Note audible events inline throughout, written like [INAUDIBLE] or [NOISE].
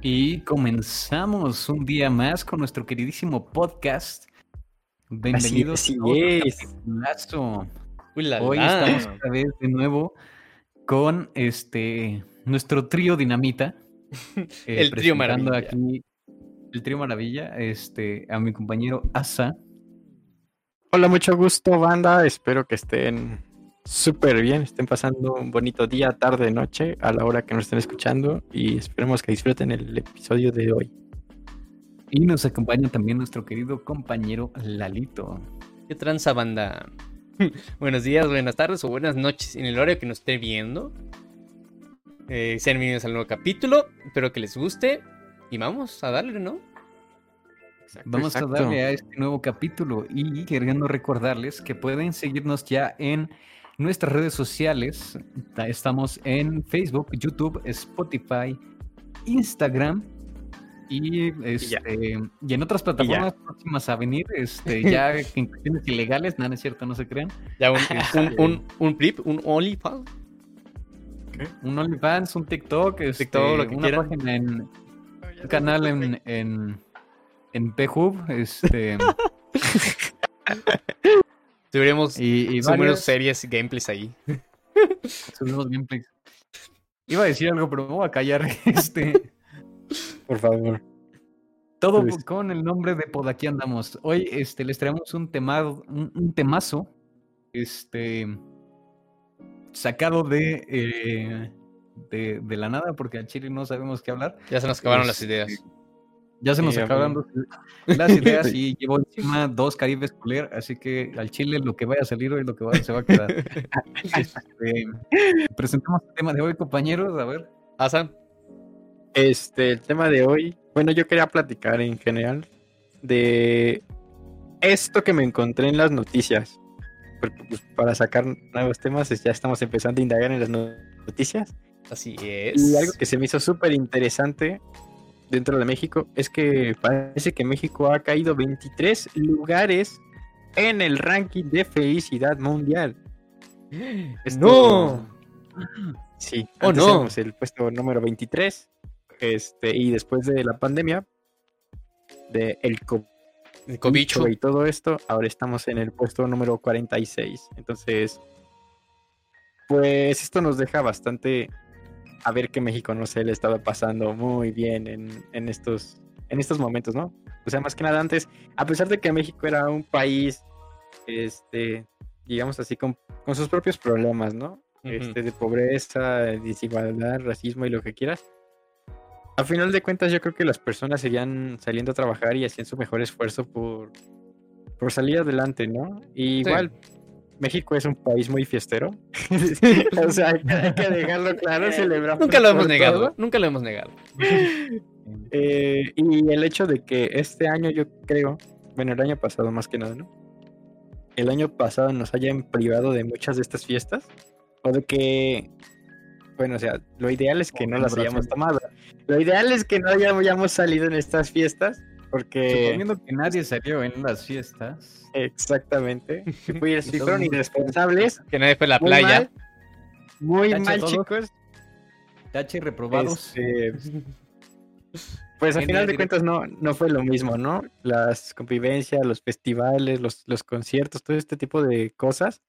Y comenzamos un día más con nuestro queridísimo podcast. Bienvenidos Así a otro es. capitulazo. Uy, la, Hoy la. estamos otra vez de nuevo con este nuestro trío dinamita. eh, [LAUGHS] El trío maravilla. aquí el trío maravilla, este, a mi compañero Asa. Hola, mucho gusto, banda. Espero que estén súper bien, estén pasando un bonito día, tarde, noche, a la hora que nos estén escuchando y esperemos que disfruten el episodio de hoy. Y nos acompaña también nuestro querido compañero Lalito. ¿Qué tranza, banda? [LAUGHS] Buenos días, buenas tardes o buenas noches en el horario que nos esté viendo. Eh, sean bienvenidos al nuevo capítulo. Espero que les guste. Y vamos a darle, ¿no? Vamos Exacto. a darle a este nuevo capítulo y queriendo recordarles que pueden seguirnos ya en nuestras redes sociales. Ta- Estamos en Facebook, YouTube, Spotify, Instagram y, este, y en otras plataformas próximas a venir, este, [LAUGHS] ya en cuestiones ilegales, nada, no es cierto, no se crean. Ya un, un, un, un flip, un OnlyFans. Un OnlyFans, un TikTok, este, TikTok, lo que una quieran. página en un canal en, en, en PHub, este, [LAUGHS] [LAUGHS] Subiremos y, y varias- series y gameplays ahí. [LAUGHS] subimos gameplays. Iba a decir algo, pero me voy a callar. [LAUGHS] Este, Por favor. todo Pues- con el nombre de Pod aquí andamos. Hoy este, les traemos un, tema, un, un temazo este, sacado de, eh, de, de la nada, porque al chile no sabemos qué hablar. Ya se nos acabaron las Este, ideas. Ya se nos Sí, acabaron amigo. las ideas [LAUGHS] y llevo encima dos caribes cooler, así que al chile lo que vaya a salir hoy, lo que vaya se va a quedar. [LAUGHS] Este, presentamos el tema de hoy, compañeros. A ver. Asa, Este, el tema de hoy, bueno, yo quería platicar en general de esto que me encontré en las noticias. Porque pues, para sacar nuevos temas es- ya estamos empezando a indagar en las no- noticias. así es. Y algo que se me hizo súper interesante dentro de México es que parece que México ha caído 23 lugares en el ranking de felicidad mundial. Esto- ¡No! Sí, Oh, antes no. éramos el puesto número 23. Este, y después de la pandemia, de el COVID El cobicho. y todo esto, ahora estamos en el puesto número 46. Entonces, pues esto nos deja bastante a ver que México no se le estaba pasando muy bien en, en estos, en estos momentos, ¿no? O sea, más que nada antes, a pesar de que México era un país, este, digamos así, con, con sus propios problemas, ¿no? Este, de pobreza, desigualdad, racismo y lo que quieras. A final de cuentas, yo creo que las personas seguían saliendo a trabajar y hacían su mejor esfuerzo por, por salir adelante, ¿no? Y Sí. igual, México es un país muy fiestero. [LAUGHS] o sea, hay que, hay que dejarlo claro, celebramos. Nunca lo hemos negado. Nunca lo hemos negado. Eh, y el hecho de que este año, yo creo, bueno, el año pasado más que nada, ¿no? El año pasado nos hayan privado de muchas de estas fiestas, o de que, bueno, o sea, lo ideal es que no las hayamos tomado. Lo ideal es que no hayamos salido en estas fiestas, porque Suponiendo que nadie salió en las fiestas. exactamente, [LAUGHS] fui- si fueron irresponsables, Que nadie fue a la muy playa. mal, muy Tache mal, todos. chicos. Tache reprobados. Este, Pues al [LAUGHS] final de cuentas no, no fue lo mismo, ¿no? Las convivencias, los festivales, los, los conciertos, todo este tipo de cosas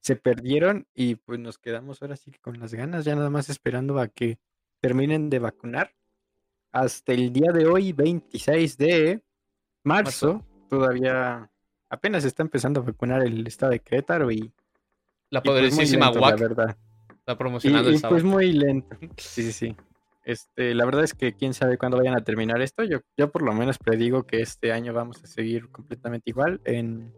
se perdieron y pues nos quedamos ahora sí que con las ganas, ya nada más esperando a que terminen de vacunar. Hasta el día de hoy, 26 de marzo, todavía apenas está empezando a vacunar el estado de Querétaro y, La pues, muy poderosísima lento, la verdad. está promocionando y, el sábado. pues muy lento. Sí, sí, sí. Este, la verdad es que quién sabe cuándo vayan a terminar esto. Yo, yo por lo menos predigo que este año vamos a seguir completamente igual en,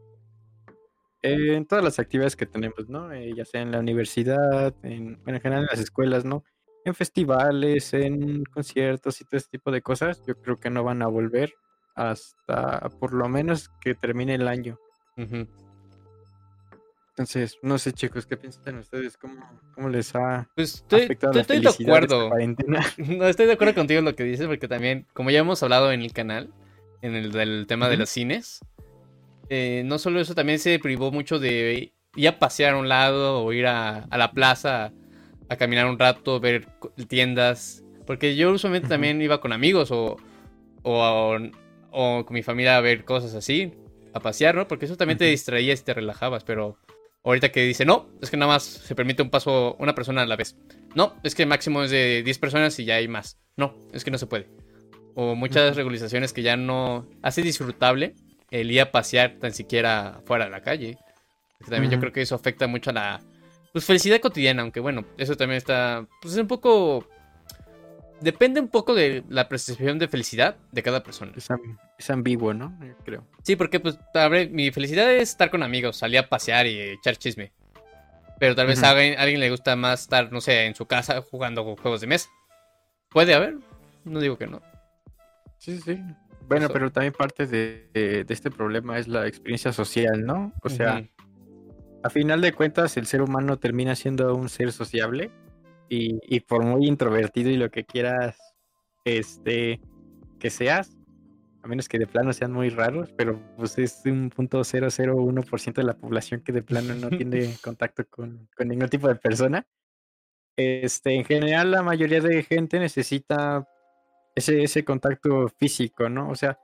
en todas las actividades que tenemos, ¿no? Eh, ya sea en la universidad, en, bueno, en general en las escuelas, ¿no? En festivales, en conciertos y todo este tipo de cosas. Yo creo que no van a volver hasta por lo menos que termine el año. Entonces, no sé, chicos, ¿qué piensan ustedes? ¿Cómo, cómo les ha Pues estoy, afectado estoy- la estoy de acuerdo. cuarentena? [LAUGHS] No, estoy de acuerdo contigo en lo que dices, porque también, como ya hemos hablado en el canal, en el del tema de los cines, eh, no solo eso, también se privó mucho de ir a pasear a un lado o ir a, a la plaza a caminar un rato, ver tiendas, Porque yo usualmente también iba con amigos o, o, o con mi familia a ver cosas así, a pasear, ¿no? Porque eso también te Ujú. distraías y te relajabas, pero ahorita que dice, no, es que nada más se permite un paso, una persona a la vez. No, es que máximo es de 10 personas y ya hay más. No, es que no se puede. O muchas Ujú. regularizaciones que ya no hace disfrutable el ir a pasear tan siquiera fuera de la calle. También yo creo que eso afecta mucho a la pues, felicidad cotidiana, aunque bueno, eso también está, pues es un poco... Depende un poco de la percepción de felicidad de cada persona. Es, am- es ambiguo, ¿no? Yo creo. Sí, porque pues a ver, mi felicidad es estar con amigos, salir a pasear y echar chisme. Pero tal vez a alguien, a alguien le gusta más estar, no sé, en su casa jugando juegos de mesa. Puede haber, no digo que no. Sí, sí, sí. Bueno, Eso. pero también parte de, de- de este problema es la experiencia social, ¿no? O sea. A final de cuentas, el ser humano termina siendo un ser sociable y, y por muy introvertido y lo que quieras este, que seas, a menos que de plano sean muy raros, pero pues es un punto 001% de la población que de plano no tiene [LAUGHS] contacto con, con ningún tipo de persona. Este, en general, la mayoría de gente necesita ese, ese contacto físico, ¿no? O sea,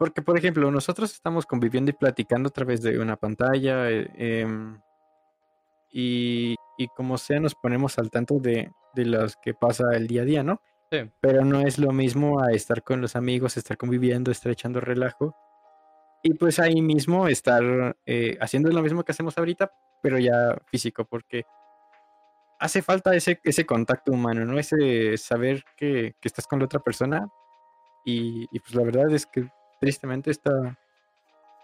porque, por ejemplo, nosotros estamos conviviendo y platicando a través de una pantalla eh, em, y, y como sea nos ponemos al tanto de, de los que pasa el día a día, ¿no? Sí. Pero no es lo mismo a estar con los amigos, estar conviviendo, estar echando relajo. Y pues ahí mismo estar eh, haciendo lo mismo que hacemos ahorita, pero ya físico, porque hace falta ese, ese contacto humano, ¿no? Ese saber que, que estás con la otra persona. Y, y, pues la verdad es que tristemente esta,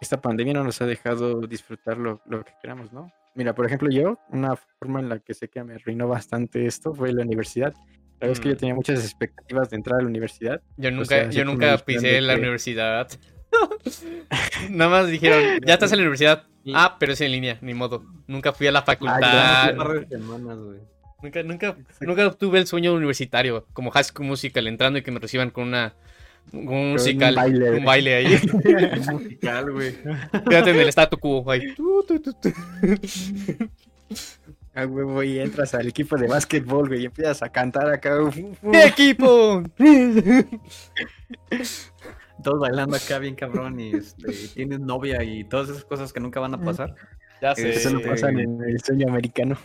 esta pandemia no nos ha dejado disfrutar lo, lo que queramos, ¿no? Mira, por ejemplo, yo, una forma en la que sé que me arruinó bastante esto fue la universidad. La verdad es que yo Mm. tenía muchas expectativas de entrar a la universidad. Yo nunca, sea, así yo nunca pisé la que- universidad. [LAUGHS] Nada más dijeron, ya estás en la universidad. Ah, pero es en línea, ni modo. Nunca fui a la Ah, facultad. par de semanas, güey. Nunca, nunca, nunca tuve el sueño universitario, como High School Musical, entrando y que me reciban con una un musical, un baile. baile, ahí. [LAUGHS] [LAUGHS] musical, güey. Quédate en el statu quo ahí. [LAUGHS] Tu, tu, tu, tu. A huevo y entras al equipo de básquetbol, güey, y empiezas a cantar acá. ¡Mi equipo! Todos bailando acá bien cabrón y este, tienes novia y todas esas cosas que nunca van a pasar. Ya sé. Eso no Este- pasa en el sueño americano.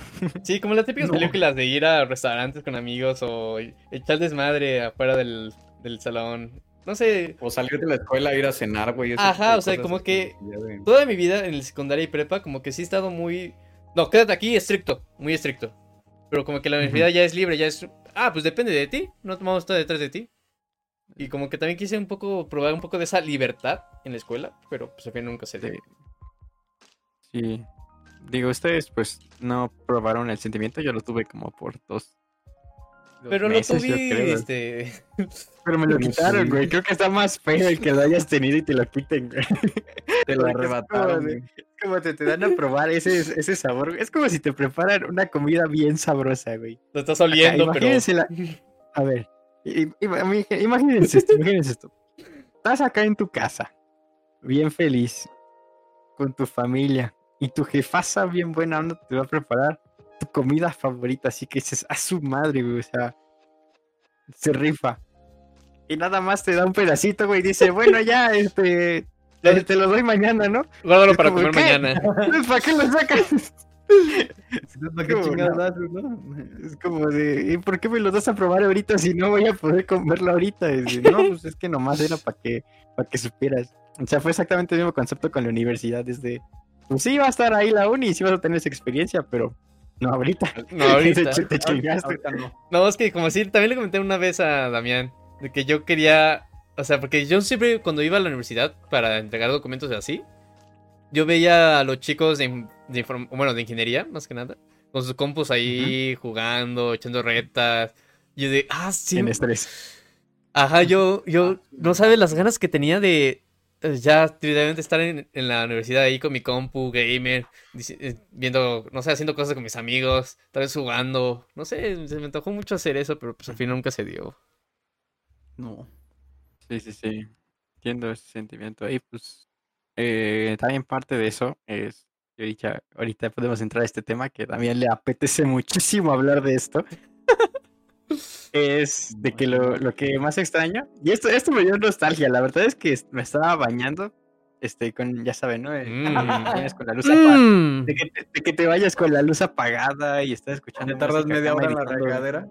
Sí, como las típicas No. películas de ir a restaurantes con amigos o echar desmadre afuera del, del salón. No sé, O salir de la escuela, ir a cenar, güey. Ajá, o sea, como que- toda mi vida en el secundaria y prepa, como que sí he estado muy. No, quédate aquí, estricto, muy estricto. Pero como que la universidad ya es libre, ya es. Ah, pues depende de ti, no a estar detrás de ti. Y como que también quise un poco probar un poco de esa libertad en la escuela, pero pues al final nunca se dio. Sí. Sí. Digo, ustedes pues no probaron el sentimiento, yo lo tuve como por dos. Pero lo meses, creo. tuviste. [LAUGHS] Pero me lo quitaron, güey. Creo que está más feo el que lo hayas tenido y te lo quiten, güey. [LAUGHS] Te lo es arrebataron. como de- güey. Es como te, te dan a [LAUGHS] probar ese, ese sabor. güey. Es como si te preparan una comida bien sabrosa, güey. Lo estás Acá, oliendo, pero. imagínense la- A ver, imagínense esto, imagínense esto. Estás acá en tu casa, bien feliz, con tu familia, y tu jefaza bien buena onda te va a preparar tu comida favorita, así que dices, a su madre, güey, o sea, se rifa. Y nada más te da un pedacito, güey, y dice, bueno, ya, este, te, te lo doy mañana, ¿no? Guárdalo para como, comer ¿qué? mañana. ¿Para qué lo sacas? [LAUGHS] ¿Para qué ¿Cómo chingados no? haces, no? Es como de, ¿y por qué me lo das a probar ahorita si no voy a poder comerlo ahorita? Y dice, no, pues es que nomás era para que, para que supieras. O sea, fue exactamente el mismo concepto con la universidad, desde, pues sí, va a estar ahí la uni, sí vas a tener esa experiencia, pero no ahorita. [LAUGHS] No, ahorita. Te, te chingaste. Ahorita no. No, es que como si también le comenté una vez a Damián de que yo quería, o sea, porque yo siempre cuando iba a la universidad para entregar documentos y así, yo veía a los chicos de, de bueno, de ingeniería, más que nada, con sus compus ahí jugando, echando retas. Y yo de, ah, sí. En estrés. Ajá, yo, yo, no sabes las ganas que tenía de ya literalmente estar en, en la universidad ahí con mi compu, gamer, eh, viendo, no sé, haciendo cosas con mis amigos, tal vez jugando, no sé, se me antojó mucho hacer eso, pero pues al final nunca se dio. No. Sí, sí, sí. Entiendo ese sentimiento. Y pues, eh, también parte de eso es, yo ahorita, ahorita podemos entrar a este tema que también le apetece [LAUGHS] muchísimo hablar de esto. Es de que lo, lo que más extraño, y esto, esto me dio nostalgia, la verdad es que me estaba bañando, este, con, ya saben, ¿no? Eh, Mm. [LAUGHS] con la luz apagada. Mm. De que, te, de que te vayas con la luz apagada y estás escuchando. ¿Te tardas media hora en la regadera?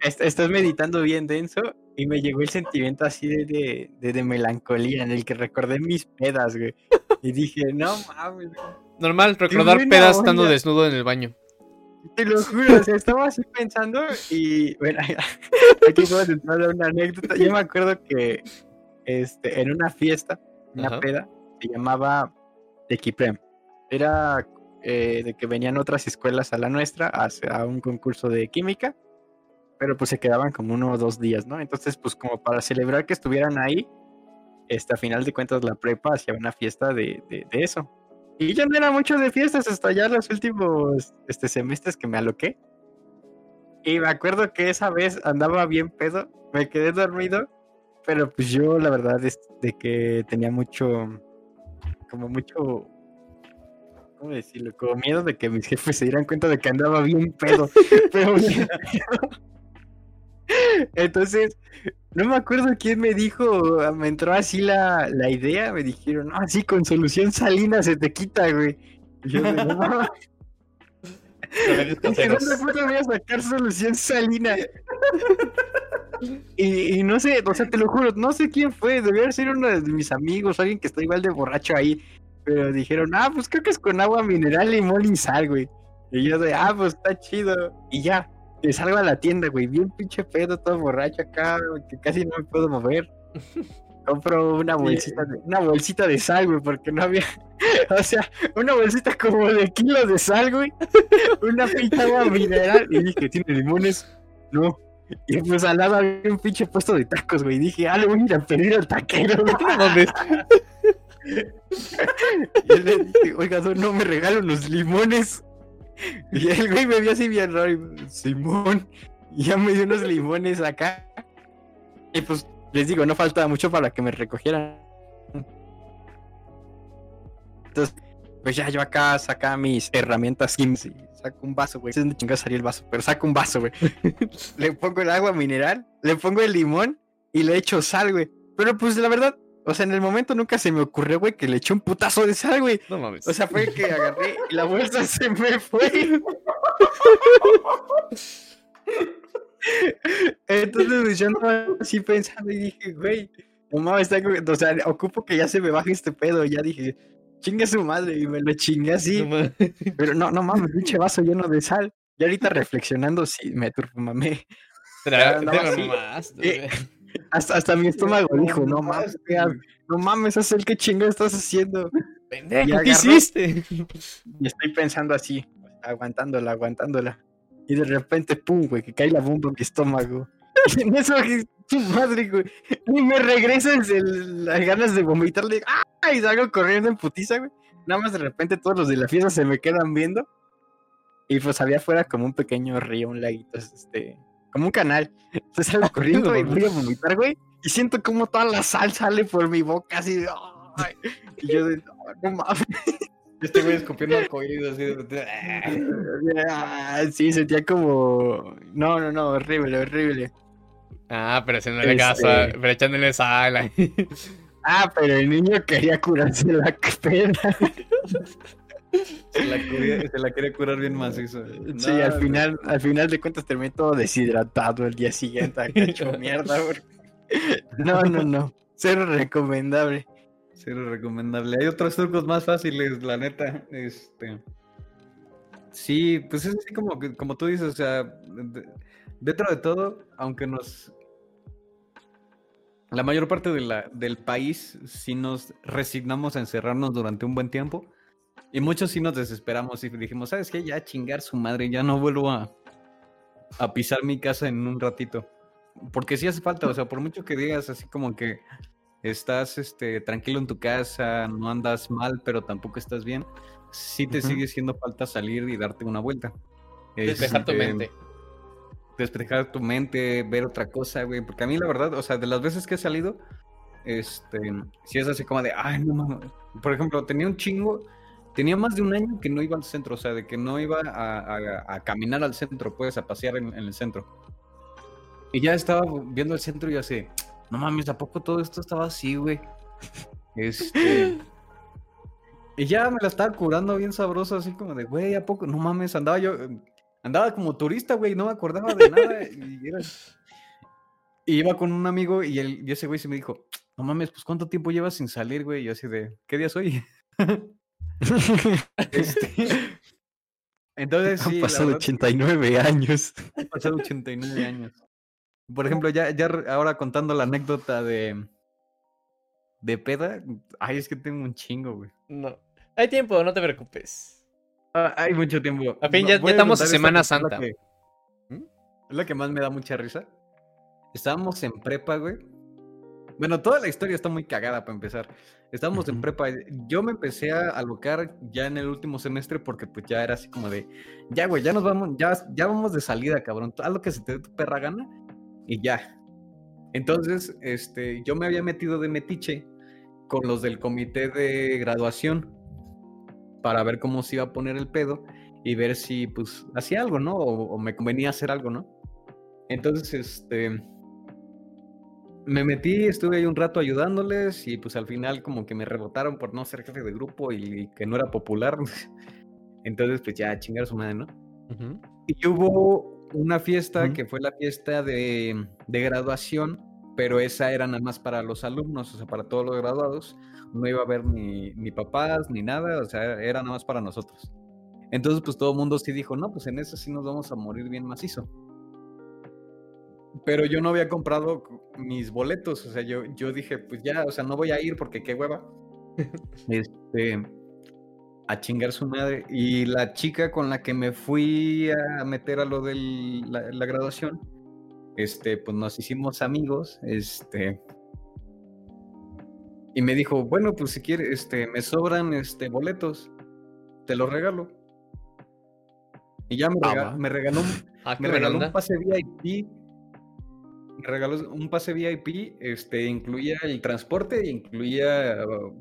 Est- Estás meditando bien denso y me llegó el sentimiento así de, de, de- de melancolía en el que recordé mis pedas, güey. Y dije, no mames, Normal, recordar pedas estando desnudo en el baño. Te lo juro, o sea, estaba así pensando y bueno, [LAUGHS] aquí puedo entrar a una anécdota. Yo me acuerdo que este, en una fiesta, una Ajá. peda, se llamaba Tequiprem. Era eh, de que venían otras escuelas a la nuestra a, a un concurso de química, pero pues se quedaban como uno o dos días, ¿no? Entonces, pues como para celebrar que estuvieran ahí, este, a final de cuentas la prepa hacía una fiesta de, de- de eso. Y yo no era mucho de fiestas hasta ya los últimos este, semestres que me aloqué. Y me acuerdo que esa vez andaba bien pedo, me quedé dormido, pero pues yo la verdad es de que tenía mucho, como mucho, ¿cómo decirlo? Como miedo de que mis jefes se dieran cuenta de que andaba bien pedo. [LAUGHS] pero bien pedo. Entonces, no me acuerdo quién me dijo, me entró así la, la idea, me dijeron, no, así con solución salina se te quita, güey. Y yo de, "No mames". Remedios Dije, caseros. ¿Dónde puta voy a sacar solución salina? Y, y no sé, o sea, te lo juro, no sé quién fue, debió ser uno de mis amigos, alguien que está igual de borracho ahí. Pero dijeron, ah, pues creo que es con agua mineral, limón y sal, güey. Y yo de, ah, pues está chido. Y ya, salgo a la tienda, güey, bien pinche pedo, todo borracho acá, güey, que casi no me puedo mover. [LAUGHS] Compro una bolsita de, una bolsita de sal, güey, porque no había, [LAUGHS] o sea, una bolsita como de kilos de sal, güey. [LAUGHS] Una pinche agua mineral. Y dije, ¿tiene limones? No. Y pues al lado había un pinche puesto de tacos, güey. Dije, ah, le voy a ir a pedir al taquero, güey. Y le dije, oiga, no me regalo unos limones. Y el güey me vio así bien raro. y, Simón. Y ya me dio unos [LAUGHS] limones acá. Y pues les digo, no faltaba mucho para que me recogieran. Entonces, pues ya yo acá saca mis herramientas y saco un vaso, güey. No chingados salió el vaso, pero saco un vaso, güey. [LAUGHS] le pongo el agua mineral, le pongo el limón y le echo sal, güey. Pero pues la verdad, o sea, en el momento nunca se me ocurrió, güey, que le eché un putazo de sal, güey. No mames. O sea, fue que agarré y la bolsa se me fue. Entonces pues, yo andaba así pensando y dije, güey, no mames, está o sea, ocupo que ya se me baje este pedo. Ya dije, chinga su madre, y me lo chingué así. No. Pero no, no mames, pinche vaso lleno de sal. Y ahorita reflexionando, sí, me turbamé. Te la- no, te Hasta, hasta mi estómago dijo, no mames, ¿qué no mames, es el que chingo estás haciendo. Pendejo, ¿qué hiciste? Y estoy pensando así, aguantándola, aguantándola. Y de repente, pum, güey, que cae la bomba en mi estómago. [LAUGHS] Y en eso, tu madre, güey. Y me regresan el- las ganas de vomitarle. ¡Ah! Y salgo corriendo en putiza, güey. Nada más de repente todos los de la fiesta se me quedan viendo. Y pues había afuera como un pequeño río, un laguito, este, como un canal. Entonces salgo [LAUGHS] corriendo y voy a vomitar, güey. Y siento como toda la sal sale por mi boca, así de. ¡ay! Y yo de, no, no mames. Este güey escupiendo arcoíris así de... [LAUGHS] Ah, Sí, sentía como. No, no, no, horrible, horrible. Ah, pero haciéndole Este- caso, pero echándole sal. ahí. Ah, pero el niño quería curarse la pena. [LAUGHS] Se la, quería, se la quería curar bien macizo. Sí, No, al güey. final, al final de cuentas terminé todo deshidratado el día siguiente, hecho [LAUGHS] mierda. No, no, no. Cero recomendable. Cero recomendable. Hay otros trucos más fáciles, la neta. Este. Sí, pues es así como, como tú dices, o sea, de- dentro de todo, aunque nos. La mayor parte de la, del país sí nos resignamos a encerrarnos durante un buen tiempo. Y muchos sí nos desesperamos y dijimos, ¿sabes qué? Ya chingar su madre, ya no vuelvo a, a pisar mi casa en un ratito. Porque sí hace falta, o sea, por mucho que digas así como que estás este, tranquilo en tu casa, no andas mal, pero tampoco estás bien, sí te sigue haciendo falta salir y darte una vuelta. Despejar tu Este, mente. Despejar tu mente, ver otra cosa, güey. Porque a mí la verdad, o sea, de las veces que he salido, este, sí es así como de, ay, no mames. Por ejemplo, tenía un chingo, tenía más de un año que no iba al centro, o sea, de que no iba a, a- a caminar al centro, puedes a pasear en, en el centro. Y ya estaba viendo el centro y así, no mames, ¿a poco todo esto estaba así, güey? Este. Y ya me la estaba curando bien sabroso, así como de, güey, ¿a poco? No mames, andaba yo, andaba como turista, güey, no me acordaba de nada. Y, era- y iba con un amigo y, el, y ese güey se me dijo, no mames, pues ¿cuánto tiempo llevas sin salir, güey? Y yo así de, ¿qué día soy? [LAUGHS] Este, Entonces, sí, Han pasado verdad, 89 años. han pasado 89 años. Por ejemplo, ya, ya ahora contando la anécdota de, de peda, ay, es que tengo un chingo, güey. No. Hay tiempo, no te preocupes. Ah, hay mucho tiempo. A fin, No, ya- estamos en Semana que es la Santa. que- ¿Mm? Es la que más me da mucha risa. Estábamos en prepa, güey. Bueno, toda la historia está muy cagada para empezar. Estábamos en prepa. Yo me empecé a alocar ya en el último semestre porque pues ya era así como de, ya, güey, ya nos vamos, ya, ya vamos de salida, cabrón. Haz lo que se te dé tu perra gana y ya. Entonces, este, yo me había metido de metiche con los del comité de graduación para ver cómo se iba a poner el pedo y ver si, pues, hacía algo, ¿no? O, o me convenía hacer algo, ¿no? Entonces, este, me metí, estuve ahí un rato ayudándoles y pues al final como que me rebotaron por no ser jefe de grupo y que no era popular. [LAUGHS] Entonces, pues ya, chingar a su madre, ¿no? Ujú. Y hubo una fiesta Ujú. que fue la fiesta de, de graduación, pero esa era nada más para los alumnos, o sea, para todos los graduados. No iba a haber ni, ni papás ni nada, o sea, era nada más para nosotros. Entonces, pues todo el mundo sí dijo, no, pues en eso sí nos vamos a morir bien macizo. Pero yo no había comprado mis boletos, o sea, yo, yo dije, pues ya, o sea, no voy a ir porque qué hueva. [LAUGHS] este, a chingar su madre. Y la chica con la que me fui a meter a lo de la, la graduación, este, pues nos hicimos amigos, este. Y me dijo, bueno, pues si quieres, este, me sobran este boletos, te los regalo. Y ya me, Ah, rega- va. me regaló [LAUGHS] Ah, me regaló un pase VIP. Me regaló un pase VIP, este, incluía el transporte, incluía, uh,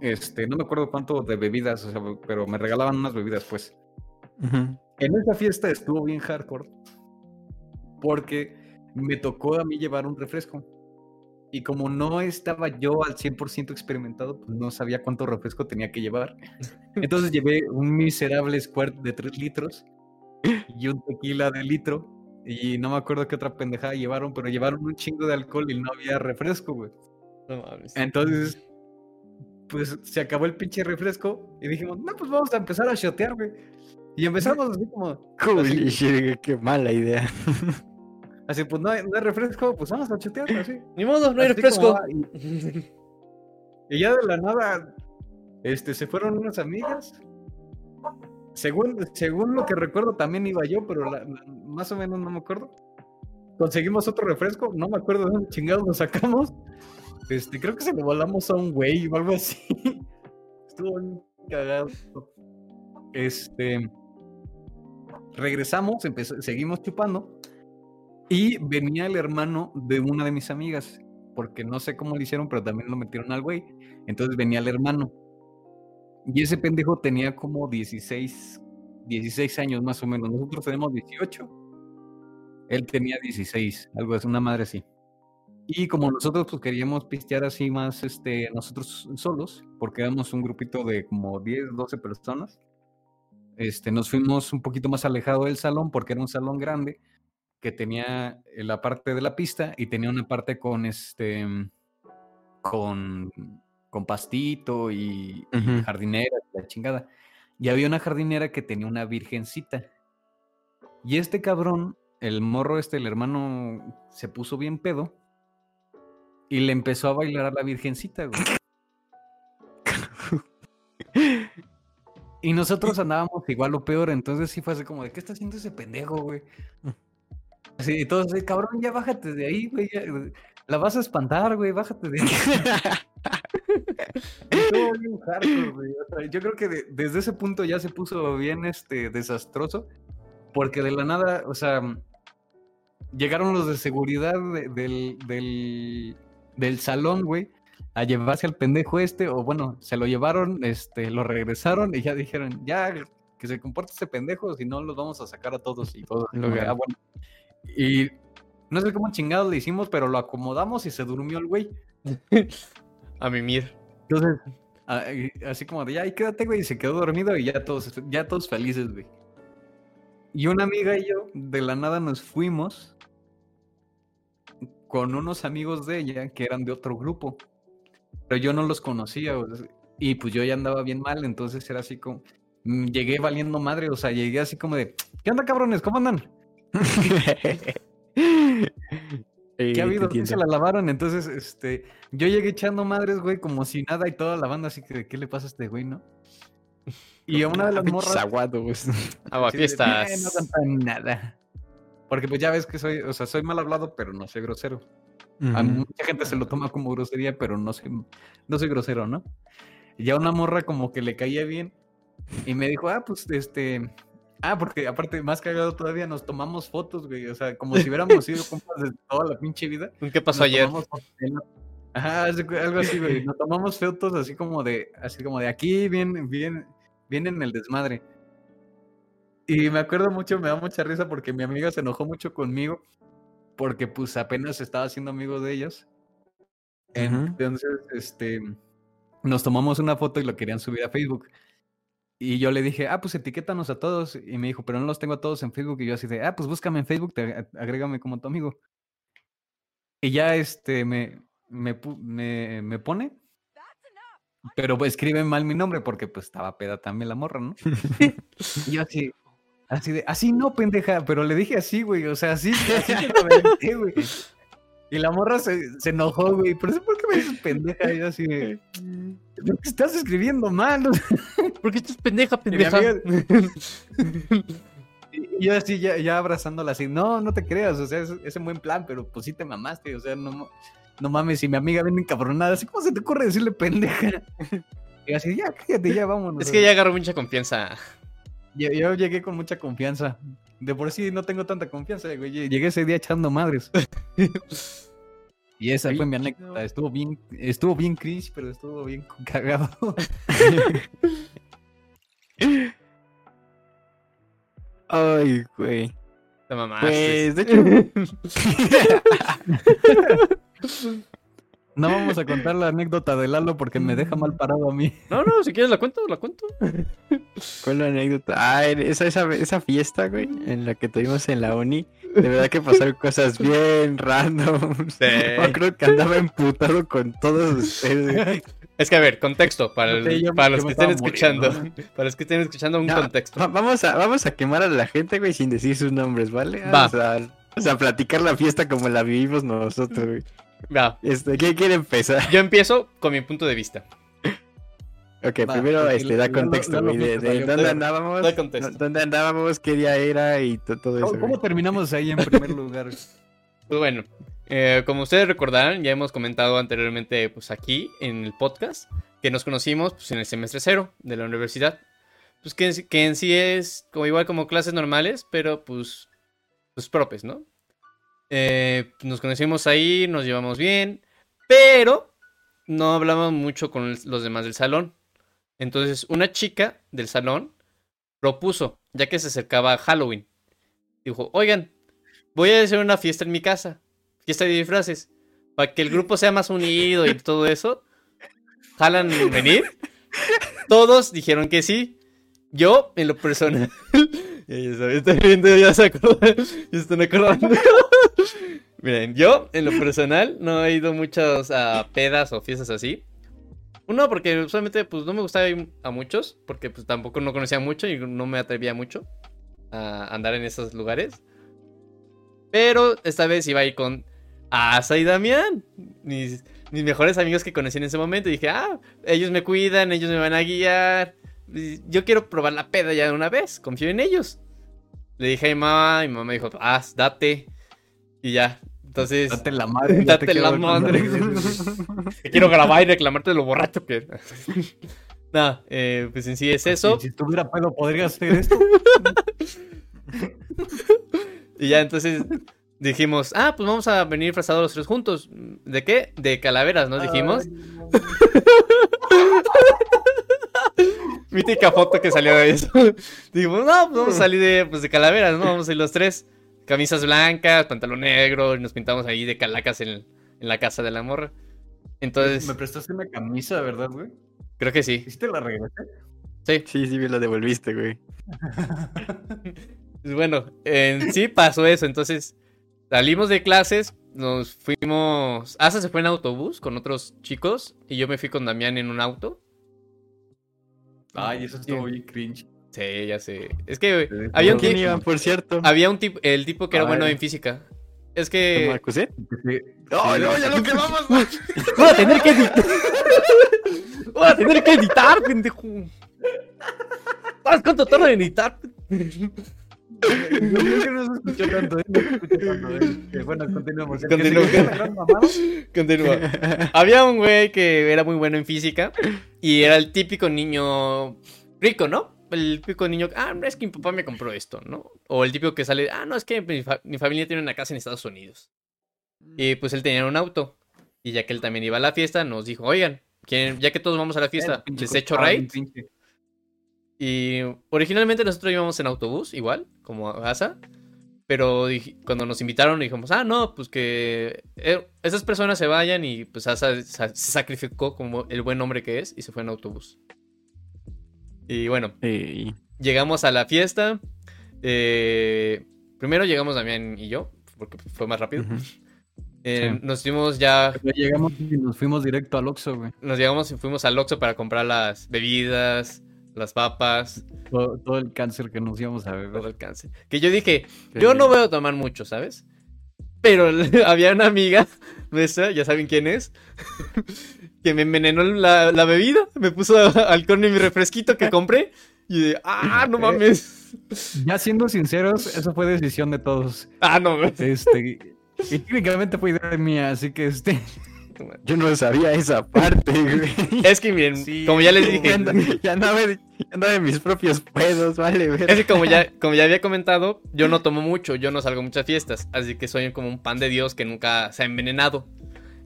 este, no me acuerdo cuánto de bebidas, o sea, pero me regalaban unas bebidas, pues. Ujú. En esa fiesta estuvo bien hardcore, porque me tocó a mí llevar un refresco. Y como no estaba yo al 100% experimentado, pues no sabía cuánto refresco tenía que llevar. [LAUGHS] Entonces llevé un miserable squirt de 3 litros y un tequila de litro. Y no me acuerdo qué otra pendejada llevaron, pero llevaron un chingo de alcohol y no había refresco, güey. No mames. Entonces, pues se acabó el pinche refresco y dijimos, no, pues vamos a empezar a shotear, güey. Y empezamos así como, Holy shit, qué mala idea. [LAUGHS] así pues no hay, no hay refresco, pues vamos a shotear, así. Ni modo, no hay Así refresco. como va, y- [LAUGHS] Y ya de la nada, este, se fueron unas amigas. Según, según lo que recuerdo, también iba yo, pero la- la- más o menos no me acuerdo. Conseguimos otro refresco, no me acuerdo de dónde chingados lo sacamos. Este, creo que se lo volamos a un güey o algo así. [LAUGHS] Estuvo bien cagado. Este. Regresamos, empezó- seguimos chupando. Y venía el hermano de una de mis amigas porque no sé cómo lo hicieron, pero también lo metieron al güey. Entonces venía el hermano. Y ese pendejo tenía como 16, 16 años más o menos. Nosotros tenemos 18. Él tenía 16, algo así, una madre así. Y como nosotros pues queríamos pistear así más este, nosotros solos, porque éramos un grupito de como 10, 12 personas, este, nos fuimos un poquito más alejado del salón porque era un salón grande que tenía la parte de la pista y tenía una parte con este con, con pastito y, y Ujú. jardinera y la chingada. Y había una jardinera que tenía una virgencita. Y este cabrón, el morro este, el hermano, se puso bien pedo y le empezó a bailar a la virgencita, güey. Y nosotros andábamos igual o peor, entonces sí fue así como de, ¿qué está haciendo ese pendejo, güey? Así, y todos así, cabrón, ya bájate de ahí, güey. ya, La vas a espantar, güey, bájate de ahí. [LAUGHS] Estuvo bien hardcore, güey. O sea, yo creo que de- desde ese punto ya se puso bien este, desastroso, porque de la nada, o sea, llegaron los de seguridad de- del, del, del salón, güey, a llevarse al pendejo este, o bueno, se lo llevaron, este, lo regresaron y ya dijeron, ya, que se comporte este pendejo, si no los vamos a sacar a todos y todos. Lo. "Ah, bueno". Y No sé cómo chingados le hicimos, pero lo acomodamos y se durmió el güey. [LAUGHS] A mimir. Entonces, a- y así como de, ya, ahí quédate, güey, y se quedó dormido y ya todos, ya todos felices, güey. Y una amiga y yo, de la nada nos fuimos con unos amigos de ella que eran de otro grupo. Pero yo no los conocía, o sea, y pues yo ya andaba bien mal, entonces era así como, mm, llegué valiendo madre, o sea, llegué así como de, ¿qué onda, cabrones? ¿Cómo andan? [LAUGHS] [LAUGHS] ¿Qué ha habido? ¿Qué se la lavaron? Entonces, este, yo llegué echando madres, güey, como si nada y toda la banda así que, ¿qué le pasa a este güey, no? [LAUGHS] Y a una de las morras... Aguados. [LAUGHS] Agua así de, fiestas. "Eh, no cantan nada. Porque pues ya ves que soy, o sea, soy mal hablado, pero no soy grosero. A mucha gente se lo toma como grosería, pero no soy, no soy grosero, ¿no? Y ya una morra como que le caía bien y me dijo, ah, pues este... Ah, porque aparte, más cagado todavía, nos tomamos fotos, güey. O sea, como si hubiéramos sido compas de toda la pinche vida. [LAUGHS] ¿Qué pasó Nos ayer? Ajá, algo así, güey. Nos tomamos fotos así como de, así como de aquí, bien, bien, bien en el desmadre. Y me acuerdo mucho, me da mucha risa porque mi amiga se enojó mucho conmigo porque pues apenas estaba siendo amigo de ellos. Ujú. Entonces, este, nos tomamos una foto y lo querían subir a Facebook. Y yo le dije, ah, pues etiquétanos a todos. Y me dijo, pero no los tengo a todos en Facebook. Y yo así de, ah, pues búscame en Facebook, te, ag- agrégame como tu amigo. Y ya este me, me, me, me pone, pero pues, escribe mal mi nombre porque pues estaba peda también la morra, ¿no? [LAUGHS] y yo así, así de, así no, pendeja, pero le dije así, güey, o sea, así, así [LAUGHS] te lo aventé, güey. Y la morra se, se enojó, güey, pero ¿por qué me dices pendeja? Y yo así de, "¿Por qué estás escribiendo mal? [LAUGHS] ¿Por qué estás pendeja, pendeja? [LAUGHS] Y yo así, ya, ya abrazándola así, no, no te creas, o sea, es, es en buen plan, pero pues sí te mamaste, o sea, no, no mames, si mi amiga viene encabronada, así, ¿cómo se te ocurre decirle pendeja? [LAUGHS] Y así, ya, cállate, ya vámonos. es que ya agarró mucha confianza. Yo, yo llegué con mucha confianza. De por sí no tengo tanta confianza, güey. Llegué ese día echando madres. [LAUGHS] Y esa fue mi anécdota. Estuvo bien, estuvo bien cringe, pero estuvo bien cagado. [LAUGHS] Ay, güey. Te mamaste. Pues, de hecho, [LAUGHS] No vamos a contar la anécdota de Lalo porque me deja mal parado a mí. No, no, si quieres la cuento, la cuento. ¿cuál es la anécdota? Ah, esa, esa, esa fiesta, güey, en la que tuvimos en la uni. De verdad que pasaron cosas bien random. Sí. Yo creo que andaba emputado con todos ustedes. Es que a ver, contexto, para, el- Sí, yo- para yo los que estén escuchando. muriendo. Para los que estén escuchando un No, contexto. Va- vamos, a, vamos a quemar a la gente, güey, sin decir sus nombres, ¿vale? Va. Vamos a, vamos a platicar la fiesta como la vivimos nosotros, güey. Va, Este, ¿Quién quiere empezar? yo empiezo con mi punto de vista. Ok, Va, primero este, da contexto, de, dónde andábamos, Da contexto. dónde andábamos, qué día era y to- todo eso. ¿Cómo, terminamos ahí en primer lugar? [LAUGHS] Pues bueno, eh, como ustedes recordarán, ya hemos comentado anteriormente pues aquí en el podcast que nos conocimos pues, en el semestre cero de la universidad. Pues que, en sí- que en sí es como igual como clases normales, pero pues, pues propes, ¿no? Eh, nos conocimos ahí, nos llevamos bien, pero no hablamos mucho con los demás del salón. Entonces, una chica del salón propuso, ya que se acercaba Halloween, dijo, oigan, voy a hacer una fiesta en mi casa, fiesta de disfraces, para que el grupo sea más unido y todo eso. ¿Jalan venir? Todos dijeron que sí. Yo, en lo personal. Ya sabes, estoy viendo, ya se [LAUGHS] están acordando. [LAUGHS] Miren, yo, en lo personal, no he ido muchas pedas o fiestas así. Uno, porque usualmente pues no me gustaba ir a muchos, porque pues tampoco no conocía mucho y no me atrevía mucho a andar en esos lugares. Pero esta vez iba a ir con Asa y Damián, mis, mis mejores amigos que conocí en ese momento. Y dije, ah, ellos me cuidan, ellos me van a guiar. Yo quiero probar la peda ya de una vez, confío en ellos. Le dije a mi mamá, y mi mamá me dijo, ah, date. Y ya, entonces, Date la madre. te Date la madre. te [LAUGHS] quiero grabar y reclamarte de lo borracho que... [LAUGHS] no, eh, pues en sí es eso. Si tuviera pedo, podría hacer esto. [LAUGHS] Y ya entonces dijimos, ah, pues vamos a venir disfrazados los tres juntos. ¿De qué? De calaveras, ¿no? Dijimos. [LAUGHS] Mítica foto que salió de eso. [LAUGHS] Dijimos, no, pues vamos a salir de, pues, de calaveras, ¿no? Vamos a ir los tres. camisas blancas, pantalón negro, y nos pintamos ahí de calacas en, en la casa de la morra. Entonces, Me prestaste una camisa, ¿verdad, güey? creo que sí. ¿Y si te la regresé? Sí. Sí, sí, me lo devolviste, güey. [LAUGHS] Pues bueno, en sí pasó eso. Entonces, salimos de clases, nos fuimos. Asa se fue en autobús con otros chicos y yo me fui con Damián en un auto. Ay, eso estuvo bien cringe. Sí, ya sé. Es que Sí, había un, ¿Quién ti- iban, por cierto? había un tipo, el tipo que era bueno en física. Es que ¿Marcuset? Sí. ¡No, Sí, no, sí. ya lo quemamos! [LAUGHS] voy a tener que editar. voy a tener que editar, pendejo. [LAUGHS] ¿Sabes cuánto tarda en editar? Yo creo que no se escuchó tanto, ¿eh? No se escuchó tanto, ¿eh? Que Bueno, continuemos. [LAUGHS] Continúa. Había un güey que era muy bueno en física y era el típico niño rico, ¿no? El típico niño, ah, no es que mi papá me compró esto, ¿no? O el típico que sale, ah, no, es que mi, fa- mi familia tiene una casa en Estados Unidos. Y pues él tenía un auto. Y ya que él también iba a la fiesta, nos dijo, oigan, ¿quieren- ya que todos vamos a la fiesta, les echo ride. Y originalmente nosotros íbamos en autobús, igual, como a Asa. Pero cuando nos invitaron dijimos, ah, no, pues que eh, esas personas se vayan y pues Asa sa- se sacrificó como el buen hombre que es y se fue en autobús. Y bueno, llegamos a la fiesta. eh, primero llegamos Damián y yo, porque fue más rápido. Eh, Sí. Nos fuimos ya, Pero llegamos y nos fuimos directo al Oxxo, güey. nos llegamos y fuimos al Oxxo para comprar las bebidas, las papas, Todo, todo el cáncer que nos íbamos a todo beber. el cáncer. Que yo dije, Yo no voy a tomar mucho, ¿sabes? Pero [LAUGHS] había una amiga nuestra, ya saben quién es, [LAUGHS] que me envenenó la, la bebida, me puso [LAUGHS] alcohol en mi refresquito que compré y de, ah, no mames. Ya siendo sinceros, eso fue decisión de todos. Ah, no. Este, y técnicamente fue idea mía, así que este. [LAUGHS] Yo no sabía esa parte, güey. Es que miren, como ya les [LAUGHS] Ya dije, andaba, ya andaba de, ya andaba de mis propios pedos, vale, ver. es que como ya, [LAUGHS] como ya había comentado, yo no tomo mucho, yo no salgo a muchas fiestas, así que soy como un pan de Dios que nunca se ha envenenado.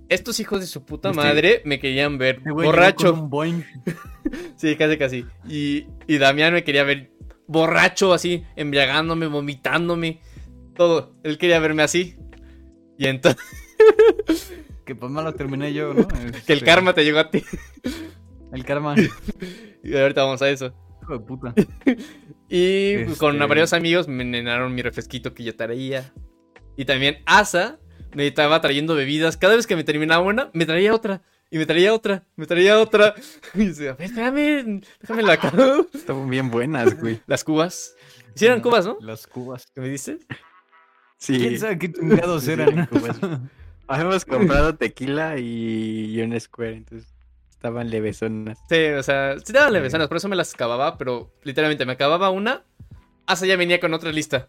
Estos hijos de su puta madre me querían ver este güey borracho. con un Boeing. Sí, casi, casi. Y, y Damián me quería ver borracho, así, embriagándome, vomitándome. Todo. Él quería verme así. Y entonces, Que pues malo terminé yo, ¿no? [LAUGHS] que el Este, karma te llegó a ti. El karma. [LAUGHS] Y ahorita vamos a eso. Hijo de puta. Y pues, con Este- varios amigos me envenenaron mi refresquito que yo traía. Y también Asa me estaba trayendo bebidas. Cada vez que me terminaba una, me traía otra. Y me traía otra, me traía otra. [LAUGHS] Y decía, "A ver, espérame, déjame la acabo". Estaban bien buenas, güey. Las cubas. Sí eran cubas, ¿no? Las cubas. ¿Qué me dices? Sí. ¿Quién sabe qué chingados Sí, eran? eran cubas. Habíamos comprado tequila y, y un square, entonces estaban levesonas. Sí, o sea, sí daban levesanas, por eso me las acababa, pero literalmente me acababa una, Asa ya venía con otra lista.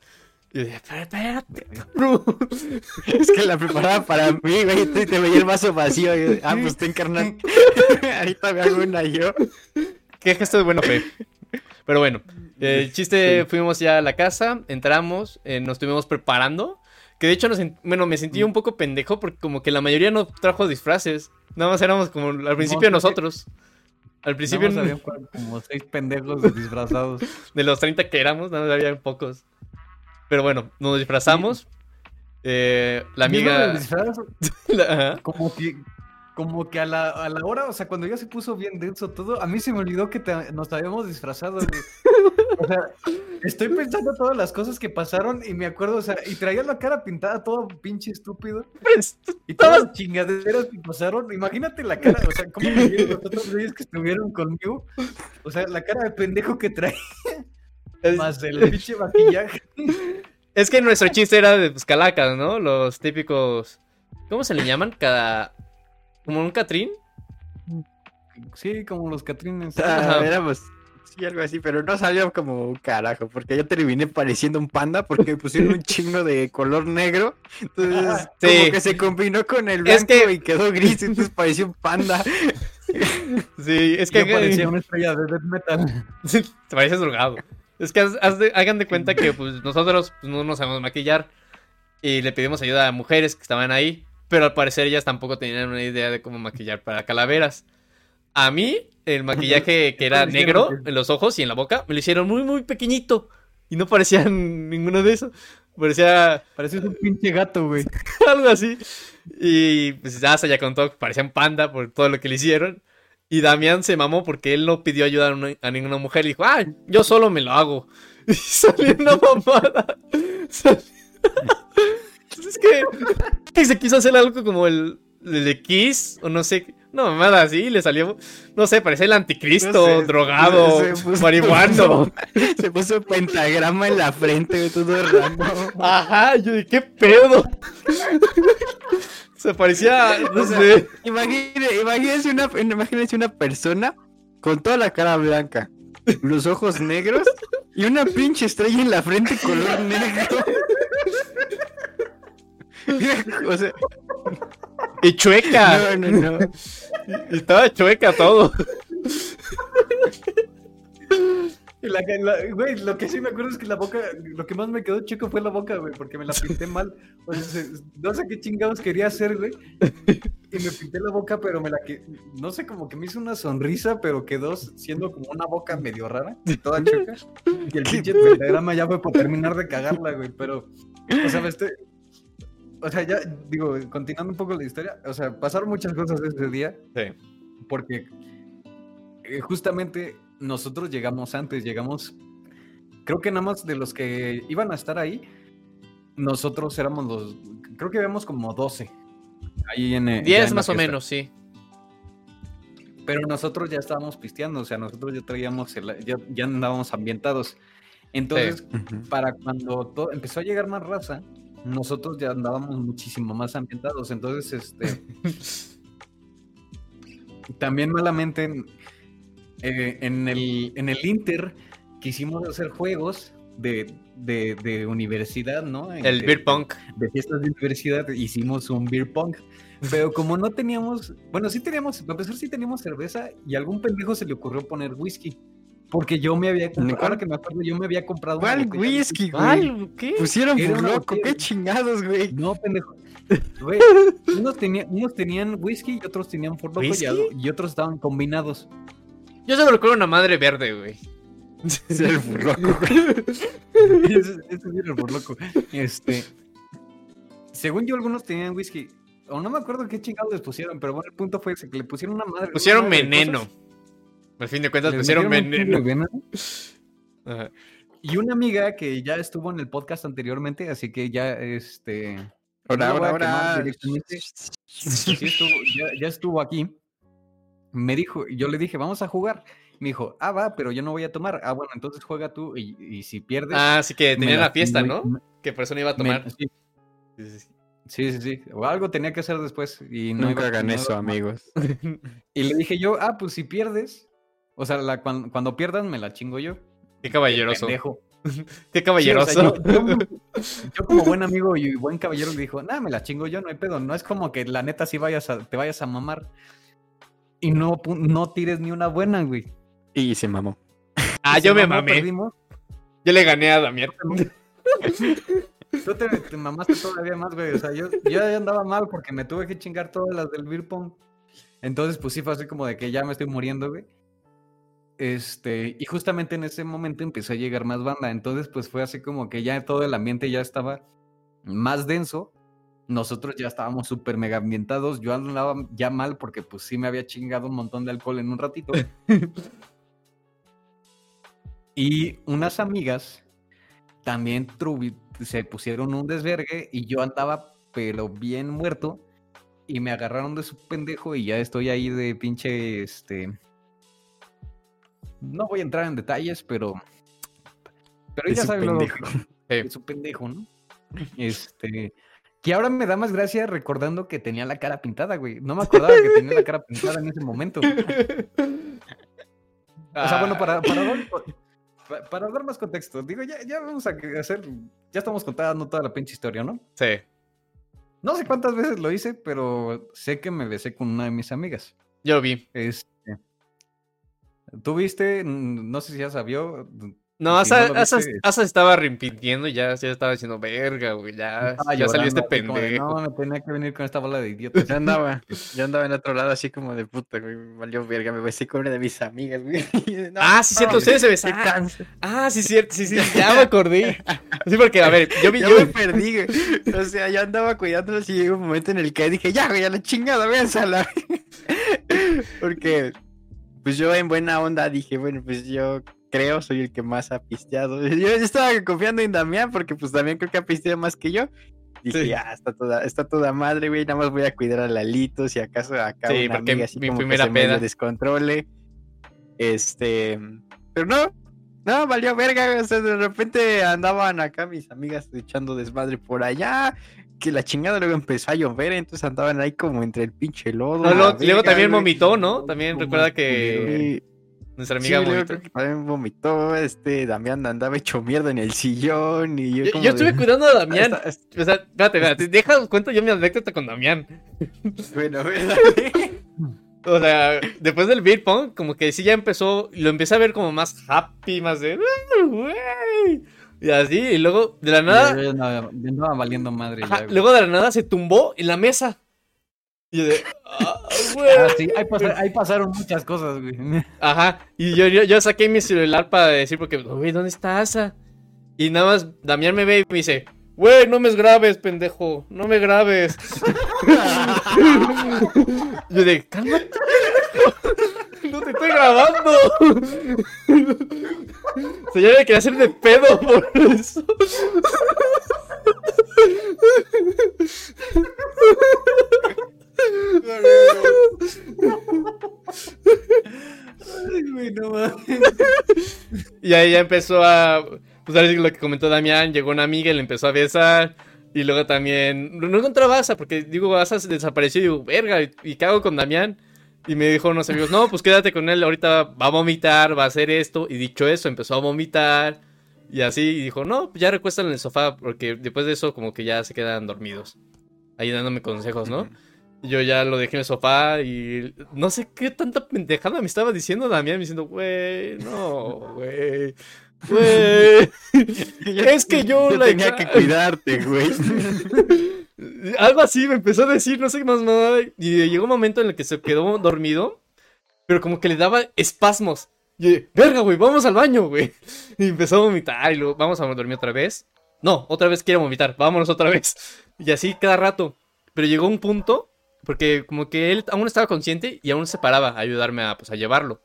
Y dije, "Espera, espérate, cabrón". [LAUGHS] Es que la preparaba para mí, güey. Y te veía el vaso vacío. Y, ah, pues ten carnal. [LAUGHS] Ahorita me hago una yo. Qué gesto de buena fe. Pero bueno, el chiste, fuimos ya a la casa, entramos, eh, nos estuvimos preparando. Que de hecho, nos, bueno, me sentí un poco pendejo porque como que la mayoría no trajo disfraces. Nada más éramos como al principio nosotros. Al principio más había [LAUGHS] como seis pendejos disfrazados. de los 30 que éramos, nada más había pocos. Pero bueno, nos disfrazamos. Eh, la amiga... disfraz, [LAUGHS] la- como que, como que a la, a la hora, o sea, cuando ya se puso bien denso todo, a mí se me olvidó que te- nos habíamos disfrazado. güey. [LAUGHS] O sea, estoy pensando todas las cosas que pasaron y me acuerdo, o sea, y traía la cara pintada todo pinche estúpido. Pues, Y todas las chingaderas que pasaron, imagínate la cara, o sea, cómo me vieron los otros güeyes que estuvieron conmigo. O sea, la cara de pendejo que trae, es- más el pinche maquillaje. Es que nuestro chiste era de pues, calacas, ¿no? Los típicos. ¿Cómo se le llaman? Cada. Como un Catrín. Sí, como los Catrines. Ah, éramos. Sí, algo así, pero no salió como un carajo, porque yo terminé pareciendo un panda porque pusieron un chingo de color negro. Entonces, Sí. como que se combinó con el Es blanco que- y quedó gris, entonces pareció un panda. Sí, es que parecía [LAUGHS] una estrella de death metal. Te pareces drogado. Es que haz- haz de- hagan de cuenta que pues, nosotros pues, no nos sabemos maquillar. Y le pedimos ayuda a mujeres que estaban ahí. Pero al parecer ellas tampoco tenían una idea de cómo maquillar para calaveras. A mí, el maquillaje [LAUGHS] que era negro en los ojos y en la boca, me lo hicieron muy, muy pequeñito. Y no parecían [LAUGHS] ninguno de esos. Parecía Pareces un pinche gato, güey. [LAUGHS] algo así. Y pues Asa ya contó que parecía un panda por todo lo que le hicieron. Y Damián se mamó porque él no pidió ayuda a, una- a ninguna mujer. Y dijo, ah, yo solo me lo hago. Y salió una mamada. Salió- es que, que se quiso hacer algo como el, el de Kiss, o no sé, una mamada así, le salió, no sé, parecía el anticristo, No sé, drogado, [LAUGHS] se puso- marihuano. [LAUGHS] Se puso pentagrama en la frente, todo raro. Ajá, yo de qué pedo. Se parecía, no sé. Imagine- imagínense, una, imagínense una persona con toda la cara blanca, los ojos negros y una pinche estrella en la frente color negro. [LAUGHS] o sea, Y chueca. no, no, no. Y estaba chueca todo. Y la, la- güey, lo que sí me acuerdo es que la boca, lo que más me quedó chico fue la boca, güey, porque me la pinté mal. O sea, se- no sé qué chingados quería hacer, güey. Y me pinté la boca, pero me la que, no sé, como que me hizo una sonrisa, pero quedó siendo como una boca medio rara, toda chueca. Y el pinche pentagrama ya fue por terminar de cagarla, güey, pero, o sea, me estoy... O sea, ya, digo, continuando un poco la historia, o sea, pasaron muchas cosas ese día, Sí. porque eh, justamente nosotros llegamos antes, llegamos, creo que nada más de los que iban a estar ahí, nosotros éramos los, creo que habíamos como 12. Ahí en, eh, ya 10 en la más o menos, sí. Pero nosotros ya estábamos pisteando, o sea, nosotros ya traíamos, el- ya, ya andábamos ambientados. Entonces, para cuando todo, empezó a llegar más raza, nosotros ya andábamos muchísimo más ambientados. Entonces, este. [LAUGHS] también malamente eh, en, el, en el Inter quisimos hacer juegos de, de, de universidad, ¿no? El beer punk. de fiestas de universidad hicimos un beer pong. Pero como no teníamos, bueno, sí teníamos, para empezar sí teníamos cerveza y a algún pendejo se le ocurrió poner whisky. Porque yo me había comprado, ¿Cuál? ahora que me acuerdo, yo me había comprado ¿Cuál whisky, güey? ¿Cuál? ¿Qué? Pusieron loco, botella qué chingados, güey. No, pendejo. Güey, [LAUGHS] unos, tenía- unos tenían whisky y otros tenían Ford Loco y, otros estaban combinados. Yo solo recuerdo una madre verde, güey. [LAUGHS] Es el furloco, [LAUGHS] ese, era el Ford Loco. Este, según yo, algunos tenían whisky. O no me acuerdo qué chingados les pusieron, pero bueno, el punto fue ese, que le pusieron una madre. Pusieron una madre de veneno. cosas. Al fin de cuentas, chingo de veneno. veneno. [LAUGHS] Ajá. Y una amiga que ya estuvo en el podcast anteriormente, así que ya este. Ahora, ahora, ahora. directamente. sí estuvo, ya, ya estuvo aquí. Me dijo, yo le dije, vamos a jugar. Me dijo, ah, va, pero yo no voy a tomar. Ah, bueno, entonces juega tú y, y si pierdes. Ah, sí que me tenían la fiesta, ¿no? me- Que por eso no iba a tomar. sí, Sí, sí, sí. sí, sí, sí. O algo tenía que hacer después. Y no Nunca iba- hagan eso, amigos. [LAUGHS] Y le dije yo, ah, pues si pierdes. O sea, la, cuan- cuando, pierdan me la chingo yo. Qué caballeroso. [LAUGHS] Qué Sí, o sea, caballeroso. yo, yo- yo como [LAUGHS] buen amigo y buen caballero le dijo, nada, me la chingo yo, no hay pedo. No es como que la neta sí vayas a, te vayas a mamar. Y no, no tires ni una buena, güey. Y se mamó. ah, yo me mamé. perdimos. Yo le gané a Damián. Tú te, te mamaste todavía más, güey. O sea, yo, yo andaba mal porque me tuve que chingar todas las del beer pong. Entonces, pues sí fue así como de que ya me estoy muriendo, güey. Este, y justamente en ese momento empezó a llegar más banda. Entonces, pues fue así como que ya todo el ambiente ya estaba más denso. Nosotros ya estábamos súper mega ambientados. Yo andaba ya mal porque pues sí me había chingado un montón de alcohol en un ratito. [LAUGHS] y unas amigas también se pusieron un desvergue y yo andaba pero bien muerto y me agarraron de su pendejo y ya estoy ahí de pinche este no voy a entrar en detalles pero pero ya su saben lo pendejo. que- [LAUGHS] de su pendejo no este que ahora me da más gracia recordando que tenía la cara pintada güey no me acordaba que tenía la cara pintada en ese momento o sea, bueno, para, para, dar, pa- para dar más contexto, digo, ya, ya vamos a hacer, ya estamos contando toda la pinche historia, ¿no? Sí. No sé cuántas veces lo hice, pero sé que me besé con una de mis amigas. Yo lo vi. Este, ¿Tú viste? No sé si ya sabió, No, Si Asa, no Asa- Asa estaba arrepintiendo y ya, ya estaba diciendo, verga, güey, ya, ya salió este como de, pendejo. No, me tenía que venir con esta bola de idiotas. Yo andaba, yo andaba en otro lado así como de puta, güey, valió verga, me besé con una de mis amigas, güey. [LAUGHS] No, Ah, sí, cierto, no, ustedes se besaron. Ah, sí, cierto, sí, sí, [LAUGHS] ya me acordé. Sí, porque, a ver, yo vi, Yo yo, me perdí, güey. O sea, yo andaba cuidándolos y llegó un momento en el que dije, ya, güey, a la chingada, véansala. [LAUGHS] Porque, pues yo en buena onda dije, bueno, pues yo creo soy el que más ha pisteado. [LAUGHS] Yo estaba confiando en Damián porque, pues Damián creo que ha pisteado más que yo. Dije, Sí. ya, está toda, está toda madre, güey, nada más voy a cuidar a Lalito, si acaso acá Sí, una amiga así mi como primera que se peda. descontrole. Este, pero no, no, valió verga, o sea, de repente andaban acá mis amigas echando desmadre por allá, que la chingada luego empezó a llover, entonces andaban ahí como entre el pinche lodo. No, luego, también güey. vomitó, ¿no? También recuerda que Sí, nuestra sí, amiga luego vomitó. también vomitó, este, Damián andaba hecho mierda en el sillón y yo, Yo, como yo de- estuve cuidando a Damián. O sea, espérate, espérate, deja, cuento yo mi anécdota con Damián. Bueno, [LAUGHS] bueno. [LAUGHS] O sea, después del beer pong, como que sí ya empezó, lo empecé a ver como más happy, más de, "Ah, güey", y así, y luego de la nada, yo andaba, valiendo madre. ajá, ya, güey. luego de la nada se tumbó en la mesa. Y yo de, "Ah, güey". Ah, sí, ahí, pasa- ahí pasaron muchas cosas, güey. [LAUGHS] Ajá, y yo, yo, yo saqué mi celular para decir, porque, güey, ¿dónde está Asa? Y nada más, Damián me ve y me dice, güey, no me grabes, pendejo, no me grabes. [LAUGHS] yo de, cálmate, no te estoy grabando. o sea, yo me quería hacer de pedo por eso. Ay, güey, no mames. Y ahí ya empezó a. Pues ahora sí lo que comentó Damián, llegó una amiga y le empezó a besar. Y luego también. No encontraba a Asa, porque digo, Asa se desapareció y digo, verga, ¿y- ¿y qué hago con Damián? Y me dijo unos amigos, no, pues quédate con él, ahorita va a vomitar, va a hacer esto. Y dicho eso, empezó a vomitar. Y así, y dijo, no, pues ya recuéstan en el sofá, porque después de eso, como que ya se quedan dormidos. Ahí dándome consejos, ¿no? Y Yo ya lo dejé en el sofá y no sé qué tanta pendejada me estaba diciendo Damián, me diciendo, güey, no, güey. Güey, [LAUGHS] es que yo, Yo la tenía que cuidarte, güey. [LAUGHS] Algo así me empezó a decir, no sé qué más mamada. Y llegó un momento en el que se quedó dormido, pero como que le daba espasmos. Y verga, güey, vamos al baño, güey. Y empezó a vomitar y luego, vamos a dormir otra vez. No, otra vez quiere vomitar, vámonos otra vez. Y así cada rato. Pero llegó un punto, porque como que él aún estaba consciente y aún se paraba a ayudarme a, pues, a llevarlo.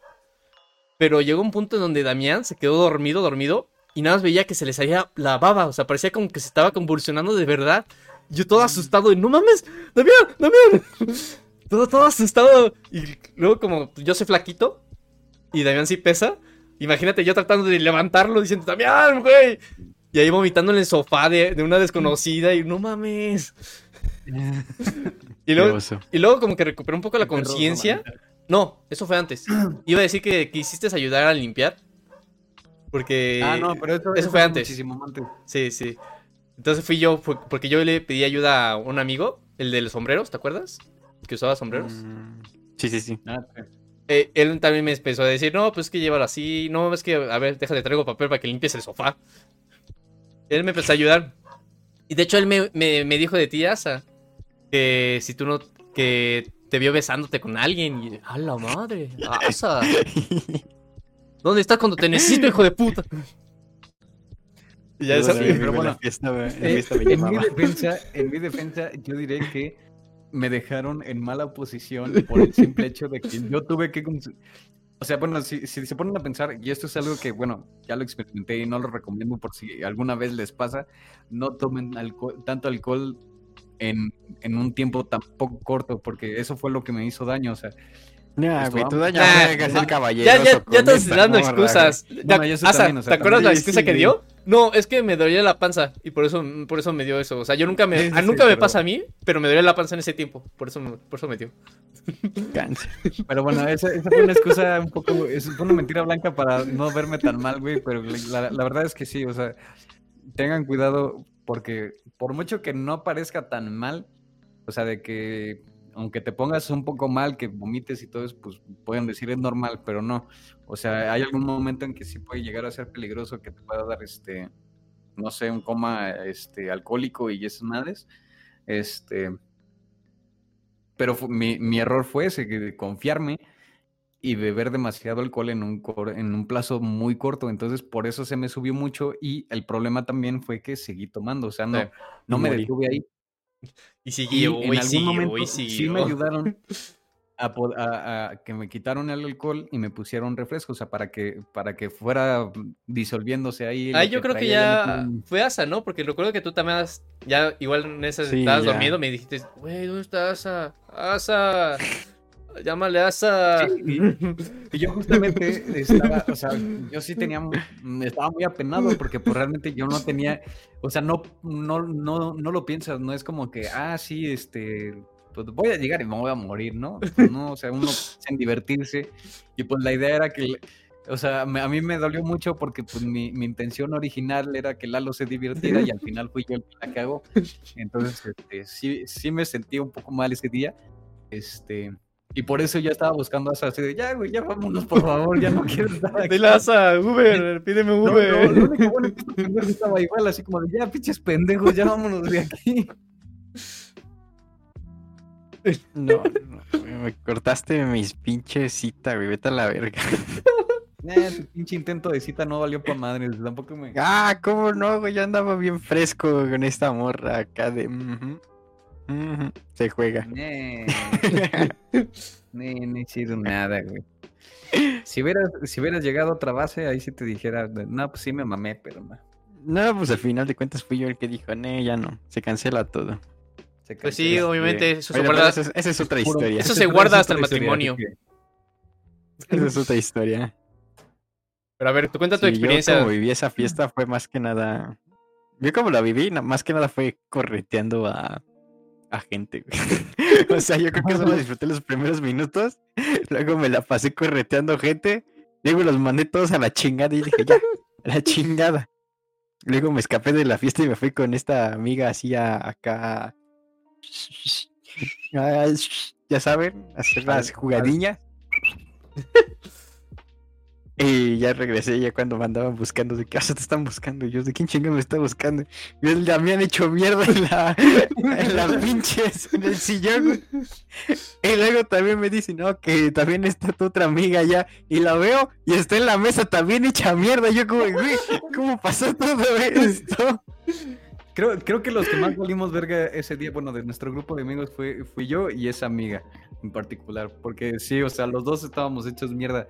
Pero llegó un punto en donde Damián se quedó dormido, dormido, y nada más veía que se le salía la baba, o sea, parecía como que se estaba convulsionando de verdad. Yo todo asustado, y no mames, Damián, Damián. [LAUGHS] Todo, todo asustado. Y luego como yo soy flaquito, y Damián sí pesa, imagínate yo tratando de levantarlo, diciendo, Damián, güey. Y ahí vomitando en el sofá de, de una desconocida, y no mames. [LAUGHS] Y luego, y luego como que recuperé un poco la conciencia. No, eso fue antes. Iba a decir que quisiste ayudar a limpiar. Porque... Ah, no, pero eso, eso fue antes. Muchísimo antes. Sí, sí. Entonces fui yo, fue- porque yo le pedí ayuda a un amigo, el de los sombreros, ¿te acuerdas? Que usaba sombreros. Mm, Sí, sí, sí. Ah, sí. Eh, él también me empezó a decir, no, pues es que llévalo así, no, es que, a ver, déjate, traigo papel para que limpies el sofá. Él me empezó a ayudar. Y de hecho él me, me- me dijo de ti, Asa, que si tú no, que te vio besándote con alguien y, a la madre, Asa, [LAUGHS] ¿dónde estás cuando te necesito, hijo de puta? Y ya esa- pero en bueno, Eh, mi defensa, en mi defensa, yo diré que me dejaron en mala posición por el simple hecho de que yo tuve que... O sea, bueno, si, si se ponen a pensar, y esto es algo que, bueno, ya lo experimenté y no lo recomiendo por si alguna vez les pasa, no tomen alcohol- tanto alcohol en, en un tiempo tan poco corto, porque eso fue lo que me hizo daño, o sea... Nah, güey, tú vamos. dañas Ah, que ser ya, caballero. ya, ya, ya estás dando excusas. Bueno, Asa, también, o sea, ¿te acuerdas la excusa sí, que sí. dio? No, es que me dolía la panza y por eso, por eso me dio eso. O sea, yo nunca me, Sí, ah, sí, nunca me pero- pasa a mí, pero me dolía la panza en ese tiempo. Por eso, me- por eso me dio. [LAUGHS] Cáncer. Pero bueno, esa, esa fue una excusa un poco, es, fue una mentira blanca para no verme tan mal, güey, pero la, la verdad es que sí, o sea, tengan cuidado porque por mucho que no parezca tan mal, o sea, de que aunque te pongas un poco mal, que vomites y todo eso, pues pueden decir es normal, pero no. O sea, hay algún momento en que sí puede llegar a ser peligroso que te pueda dar este, no sé, un coma este, alcohólico y esas madres. Este, pero mi, mi, error fue ese, confiarme y beber demasiado alcohol en un, en un plazo muy corto. Entonces, por eso se me subió mucho y el problema también fue que seguí tomando. O sea, no, no me detuve ahí. [LAUGHS] Y siguió, y, en algún momento sí me ayudaron [LAUGHS] a, que me quitaron el alcohol y me pusieron refresco, o sea, para que, para que fuera disolviéndose ahí. Ah, yo creo que ya fue Asa, ¿no? Porque recuerdo que tú también ya igual en esas estabas dormido, me dijiste, güey, ¿dónde está Asa? Asa. Llámale a esa. y yo justamente estaba, o sea, yo sí tenía, estaba muy apenado porque pues realmente yo no tenía, o sea, no, no, no, no lo piensas, no es como que, ah, sí, este, pues voy a llegar y me voy a morir, ¿no? No, o sea, uno en divertirse y pues la idea era que, o sea, a mí me dolió mucho porque pues mi, mi, intención original era que Lalo se divirtiera y al final fui yo el que la cagó. Entonces, este, sí, sí me sentí un poco mal ese día, este... Y por eso ya estaba buscando a esa así de, ya, güey, ya vámonos, por favor, ya no quiero estar [LAUGHS] aquí. Dile a Uber, pídeme Uber. No, no, lo único bueno es que [LAUGHS] estaba igual, así como de, ya, pinches pendejos, ya vámonos de aquí. [LAUGHS] No, no, me cortaste mis pinches cita, güey, vete a la verga. Eh, tu pinche intento de cita no valió para madres, tampoco me... Ah, ¿cómo no, güey? Yo andaba bien fresco con esta morra acá de... Se juega. [LAUGHS] no he sido nada, güey. [LAUGHS] Si hubieras, si hubieras llegado a otra base, ahí sí te dijera, no, pues sí me mamé, pero no. No, pues al final de cuentas fui yo el que dijo, no, ya no, se cancela todo. pues sí, obviamente, eso se guarda. Esa es, otra historia. Eso se guarda hasta el matrimonio. [LAUGHS] Esa es otra historia. Pero a ver, tú cuenta tu experiencia. Yo como viví esa fiesta fue más que nada. Yo como la viví, más que nada fue correteando a a gente, [LAUGHS] o sea, yo creo que solo disfruté los primeros minutos. Luego me la pasé correteando gente. Luego los mandé todos a la chingada y dije, ya, a la chingada. Luego me escapé de la fiesta y me fui con esta amiga así acá. [LAUGHS] Ya saben, hacer las jugadillas. [LAUGHS] Y ya regresé ya cuando me andaban buscando, de qué te están buscando. Y yo, ¿de quién chinga me está buscando? Y ya me han hecho mierda en la, en la pinches, en el sillón. Y luego también me dicen, no, que también está tu otra amiga allá. Y la veo y está en la mesa también hecha mierda. Yo como, güey, ¿cómo pasó todo esto? Creo, creo que los que más volvimos verga ese día, bueno, de nuestro grupo de amigos fue, fui yo y esa amiga en particular. Porque sí, o sea, los dos estábamos hechos mierda.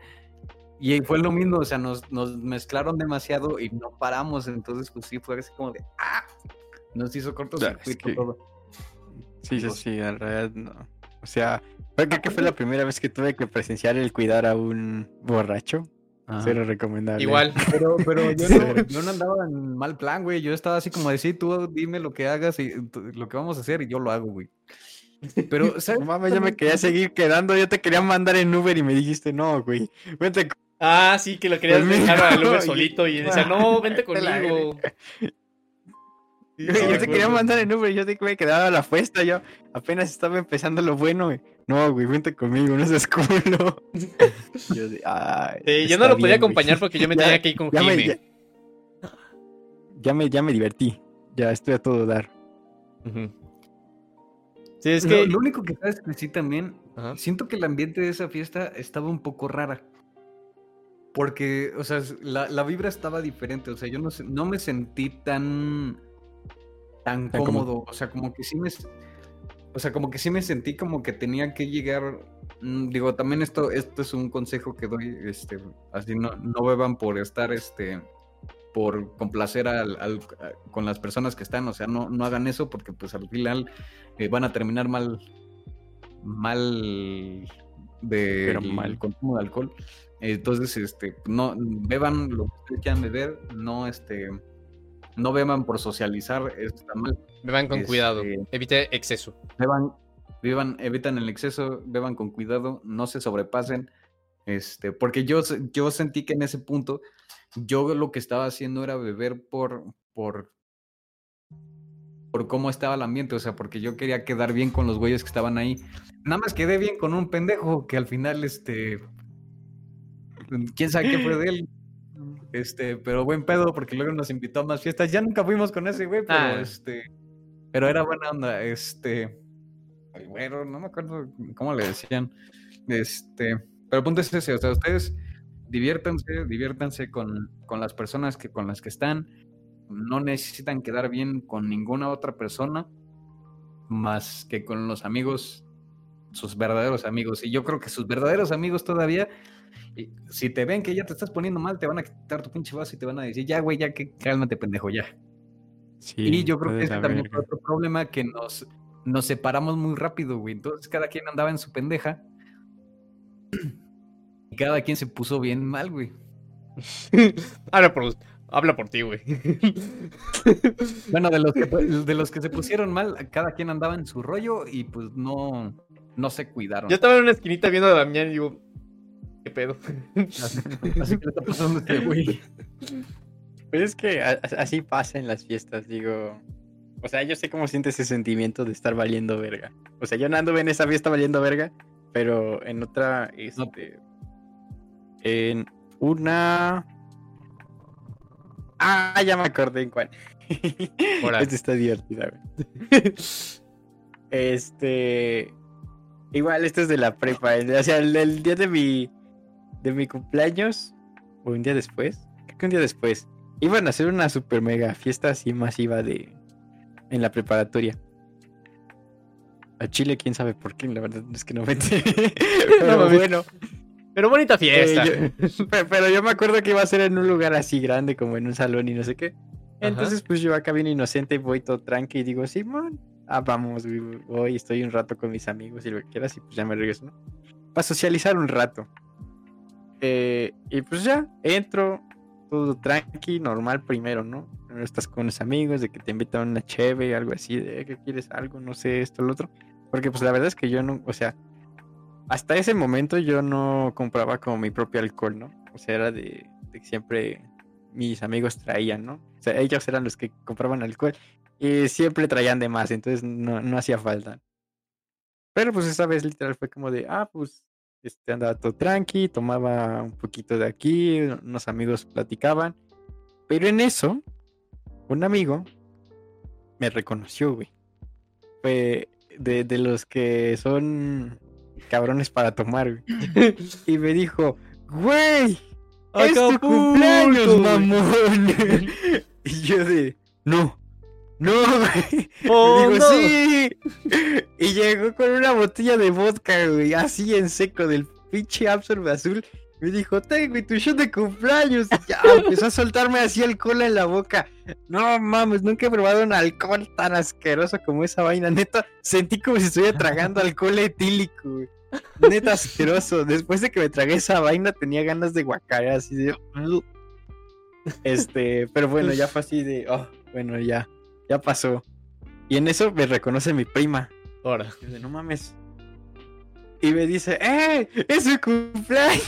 Y fue lo mismo, o sea, nos, nos mezclaron demasiado y no paramos, entonces pues sí, fue así como de, ¡ah! Nos hizo cortocircuito es todo. Sí, sí, sí, en realidad no. O sea, creo que fue la primera vez que tuve que presenciar el cuidar a un borracho. Cero recomendable. Igual. Pero, pero yo, no, yo no andaba en mal plan, güey. Yo estaba así como de, sí, tú dime lo que hagas y lo que vamos a hacer y yo lo hago, güey. Pero, [LAUGHS] ¿sabes? mames, yo me quería seguir quedando. Yo te quería mandar en Uber y me dijiste, no, güey. Vente Ah, sí, que lo querías dejar al Uber [LAUGHS] solito y decía, no, [LAUGHS] vente conmigo. [LAUGHS] yo te quería mandar en Uber, yo te que me quedaba a la fiesta, yo apenas estaba empezando lo bueno, güey. No, güey, vente conmigo, no seas culo. yo, yo no lo podía acompañar porque yo me tenía que ir con ya ya, me, ya me divertí, ya estoy a todo dar. Sí, es que... Lo, único que sabes que sí también, siento que el ambiente de esa fiesta estaba un poco rara. Porque, o sea, la, vibra estaba diferente. O sea, yo no, no me sentí tan, tan cómodo. O sea, como que sí me. O sea, como que sí me sentí como que tenía que llegar. Mm, digo, también esto, esto es un consejo que doy. Este, así no, no beban por estar este. por complacer al, con las personas que están. O sea, no, no hagan eso porque pues al final eh, van a terminar mal. mal de mal. consumo de alcohol. Entonces, este, no beban lo que ustedes quieran beber, no este no beban por socializar, está mal. Beban con cuidado, este, evite exceso. Beban, beban, evitan el exceso, beban con cuidado, no se sobrepasen. Este, porque yo, yo sentí que en ese punto yo lo que estaba haciendo era beber por, por por cómo estaba el ambiente, o sea, porque yo quería quedar bien con los güeyes que estaban ahí. Nada más quedé bien con un pendejo que al final, este, [LAUGHS] quién sabe qué fue de él. Este, pero buen pedo, porque luego nos invitó a más fiestas. Ya nunca fuimos con ese güey, pero Ah. este, pero era buena onda. Este, ay, bueno, no me acuerdo cómo le decían. Este, pero el punto es ese, o sea, ustedes diviértanse, diviértanse con, con las personas que con las que están. No necesitan quedar bien con ninguna otra persona más que con los amigos, sus verdaderos amigos. Y yo creo que sus verdaderos amigos todavía, y si te ven que ya te estás poniendo mal, te van a quitar tu pinche vaso y te van a decir, ya, güey, ya que cálmate, pendejo, ya. Sí, y yo creo que ese también fue otro problema que nos, nos separamos muy rápido, güey. Entonces cada quien andaba en su pendeja. Y cada quien se puso bien mal, güey. [LAUGHS] habla, por, habla por ti, güey. [LAUGHS] Bueno, de los, que, de los que se pusieron mal, cada quien andaba en su rollo y pues no, no se cuidaron. Yo estaba en una esquinita viendo a Damián y digo, ¿qué pedo? Así, [LAUGHS] así que le está pasando a este güey. Pues es que a- así pasa en las fiestas, digo. O sea, yo sé cómo siente ese sentimiento de estar valiendo verga. O sea, yo no anduve en esa fiesta valiendo verga, pero en otra, este. En una. Ah, ya me acordé en cuál. [LAUGHS] Esta está divertida, güey. Este. Igual, esto es de la prepa. O sea, el, el día de mi. De mi cumpleaños. O un día después. Creo que un día después. Iban a hacer una super mega fiesta así masiva de. En la preparatoria. A Chile, quién sabe por qué, la verdad es que no me. [LAUGHS] Pero bueno. Pero bonita fiesta. Eh, yo- [LAUGHS] pe- pero yo me acuerdo que iba a ser en un lugar así grande, como en un salón y no sé qué. Entonces, pues yo acá bien inocente, voy todo tranqui y digo, Simón, ah, vamos, voy, estoy un rato con mis amigos y lo que quieras y pues ya me regreso, ¿no? Para socializar un rato. Eh, y pues ya, entro, todo tranqui, normal primero, ¿no? Estás con los amigos, de que te invitan a una cheve, algo así, de que quieres algo, no sé, esto, lo otro. Porque pues la verdad es que yo no, o sea, hasta ese momento yo no compraba como mi propio alcohol, ¿no? O sea, era de, de que siempre mis amigos traían, ¿no? O sea, ellos eran los que compraban alcohol y siempre traían de más, entonces no, no hacía falta. Pero pues esa vez literal fue como de, ah, pues este andaba todo tranqui, tomaba un poquito de aquí, unos amigos platicaban. Pero en eso, un amigo me reconoció, güey. Fue de, de los que son cabrones para tomar, güey. [LAUGHS] Y me dijo, güey, ¡Es tu cumpleaños, güey". mamón! [LAUGHS] y yo de, no, no, [LAUGHS] güey. Oh, Digo, no. sí. Y llegó con una botella de vodka, güey, así en seco del pinche Absorbe azul. Me dijo, ten, güey, tu shot de cumpleaños. Y ya empezó a soltarme así alcohol en la boca. No mames, nunca he probado un alcohol tan asqueroso como esa vaina. Neta, sentí como si estuviera tragando alcohol etílico, güey. Neta asqueroso. Después de que me tragué esa vaina, tenía ganas de guacarear así de. Este, pero bueno, ya fue así de. Oh, bueno, ya, ya pasó. Y en eso me reconoce mi prima. Ahora. De, no mames. Y me dice, ¡eh! ¡Es su cumpleaños!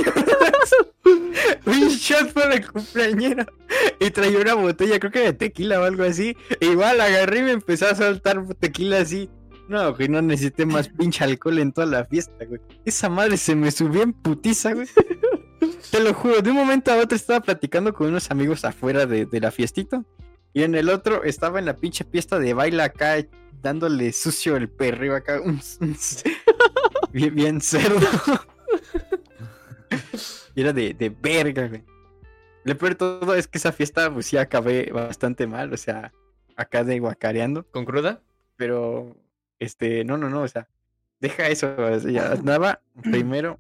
[LAUGHS] Un shot para el cumpleañero. Y traía una botella, creo que de tequila o algo así. Igual agarré y me empezó a soltar tequila así. No, güey, no necesité más pinche alcohol en toda la fiesta, güey. Esa madre se me subió en putiza, güey. Te lo juro, de un momento a otro estaba platicando con unos amigos afuera de, de la fiestita. Y en el otro estaba en la pinche fiesta de baile acá, dándole sucio el perreo acá. [LAUGHS] bien, bien cerdo. y era de, de verga, güey. Lo peor de todo es que esa fiesta, pues sí acabé bastante mal, o sea, acá de guacareando. ¿Con cruda? Pero, este, no, no, no, o sea, deja eso, o sea, andaba primero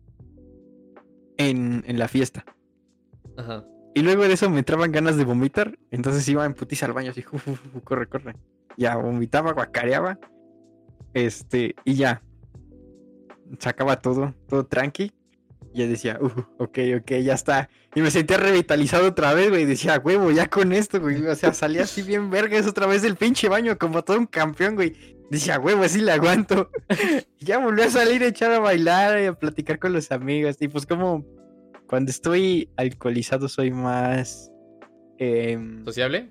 en, en la fiesta. Ajá. Y luego de eso me entraban ganas de vomitar. Entonces iba en putiza al baño así, "Fu, fu, fu, corre, corre. Ya vomitaba, guacareaba. Este, y ya. Sacaba todo, todo tranqui. Y ya decía, uh, ok, ok, ya está. Y me sentía revitalizado otra vez, güey. Decía, huevo, ya con esto, güey. O sea, salía así [LAUGHS] bien vergas otra vez del pinche baño, como todo un campeón, güey. Decía, huevo, así le aguanto. [LAUGHS] y ya volví a salir a echar a bailar y a platicar con los amigos. Y pues como cuando estoy alcoholizado soy más em, ¿Sociable?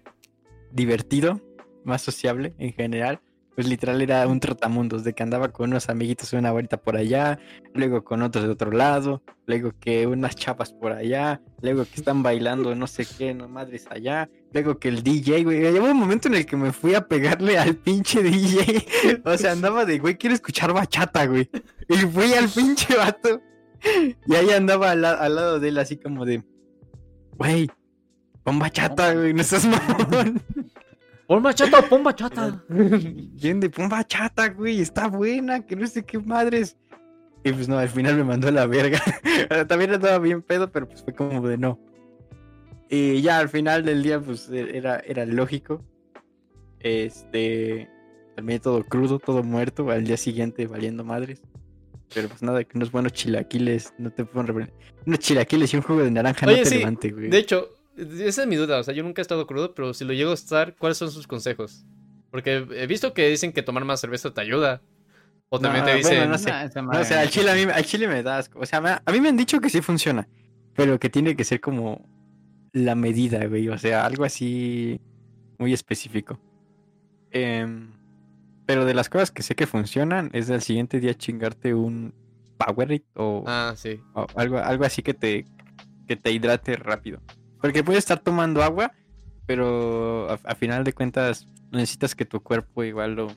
divertido. más sociable en general, pues literal era un trotamundos, de que andaba con unos amiguitos una vuelta por allá, luego con otros de otro lado, luego que unas chapas por allá, luego que están bailando no sé qué, no madres allá, luego que el DJ, güey, llegó un momento en el que me fui a pegarle al pinche DJ, [LAUGHS] o sea, andaba de, güey, quiero escuchar bachata, güey, y fui al pinche vato, [LAUGHS] y ahí andaba al, al lado de él así como de, güey, pon bachata, güey, no estás mamón. [LAUGHS] Pon bachata, pon bachata. [LAUGHS] Bien de pon bachata, güey, está buena, que no sé qué madres. Y pues no, al final me mandó a la verga. También estaba bien pedo, pero pues fue como de no. Y ya al final del día, pues e- era, era lógico. Este. Terminé todo crudo, todo muerto. Al día siguiente valiendo madres. Pero pues nada, que unos buenos chilaquiles no te pueden reprender. Unos chilaquiles y un jugo de naranja Oye, no te sí, levante, güey. De hecho, esa es mi duda. O sea, yo nunca he estado crudo, pero si lo llego a estar, ¿cuáles son sus consejos? Porque he visto que dicen que tomar más cerveza te ayuda. O también No, te bueno, dicen. no sé. No, o sea, al chile, a mí, al chile me da asco. O sea, me- a mí me han dicho que sí funciona, pero que tiene que ser como la medida, güey. O sea, algo así muy específico. Em, pero de las cosas que sé que funcionan es al siguiente día chingarte un Powerade o, Ah, sí. o algo, algo así que te, que te hidrate rápido. Porque puedes estar tomando agua, pero a, a final de cuentas necesitas que tu cuerpo igual lo,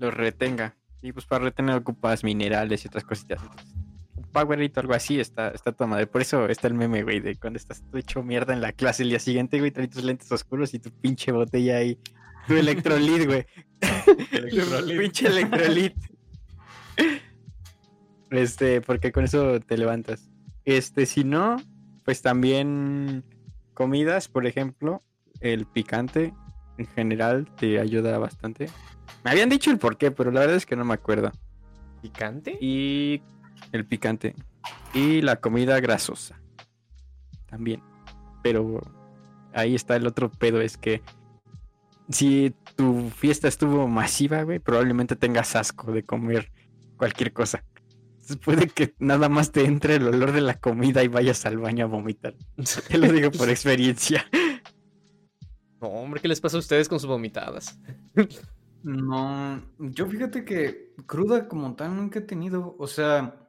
lo retenga. Y pues para retener ocupas minerales y otras cositas. Entonces, un Powerade o algo así está, está toda madre. Por eso está el meme, güey, de cuando estás hecho mierda en la clase el día siguiente, güey, traes tus lentes oscuros y tu pinche botella ahí. Tu electrolit, güey. Tu pinche electrolit. Este, porque con eso te levantas. Este, si no, pues también comidas, por ejemplo, el picante en general te ayuda bastante. Me habían dicho el por qué, pero la verdad es que no me acuerdo. ¿Picante? Y el picante. Y la comida grasosa. También. Pero ahí está el otro pedo, es que si tu fiesta estuvo masiva, güey, probablemente tengas asco de comer cualquier cosa. Entonces puede que nada más te entre el olor de la comida y vayas al baño a vomitar. Te lo digo por [LAUGHS] experiencia. No, hombre, ¿qué les pasa a ustedes con sus vomitadas? No, yo fíjate que cruda como tal nunca he tenido, o sea,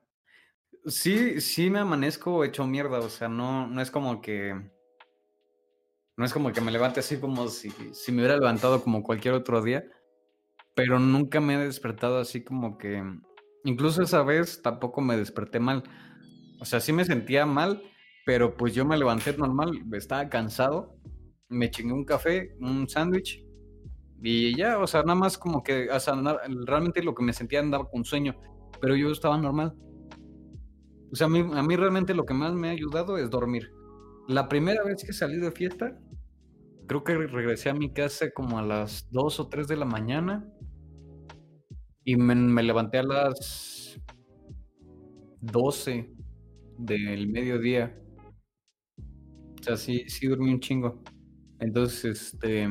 sí, sí me amanezco hecho mierda, o sea, no, no es como que, no es como que me levante así como si, si me hubiera levantado como cualquier otro día, pero nunca me he despertado así como que, incluso esa vez tampoco me desperté mal, o sea, sí me sentía mal, pero pues yo me levanté normal, estaba cansado, me chingué un café, un sándwich. Y ya, o sea, nada más como que, o realmente lo que me sentía andaba con sueño, pero yo estaba normal. O sea, a mí realmente lo que más me ha ayudado es dormir. La primera vez que salí de fiesta, creo que regresé a mi casa como a las 2 o 3 de la mañana y me, me levanté a las 12 del mediodía. O sea, sí, sí dormí un chingo. Entonces, este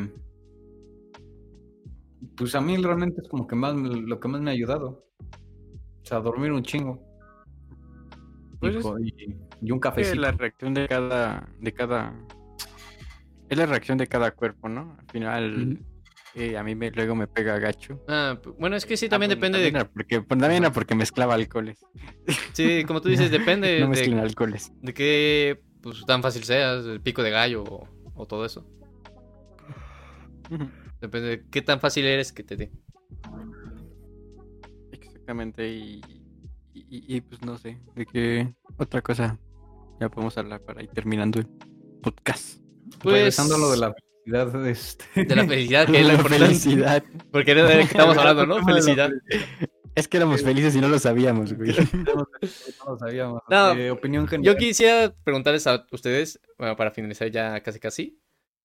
pues a mí realmente es como que más lo que más me ha ayudado. O sea, dormir un chingo. Pues y, y- un cafecito. la reacción de cada, de cada. Es la reacción de cada cuerpo, ¿no? Al final, eh, a mí me, luego me pega gacho. Ah, bueno, es que sí, también Ah, depende también de. Era porque, pues, también era porque mezclaba alcoholes. [LAUGHS] Sí, como tú dices, depende no de, mezclen alcoholes. de qué pues, tan fácil seas, el pico de gallo o, o todo eso. Depende de qué tan fácil eres que te dé. Exactamente, y, y, y, pues no sé, de qué otra cosa ya podemos hablar para ir terminando el podcast. Pues, Regresando a lo de la felicidad, este... de la felicidad, que es La felicidad. Porque era de lo que estamos hablando, ¿no? Felicidad. Es que éramos felices y no lo sabíamos, güey. [LAUGHS] no lo sabíamos. No, Eh, opinión Yo quisiera preguntarles a ustedes, bueno, para finalizar ya casi casi,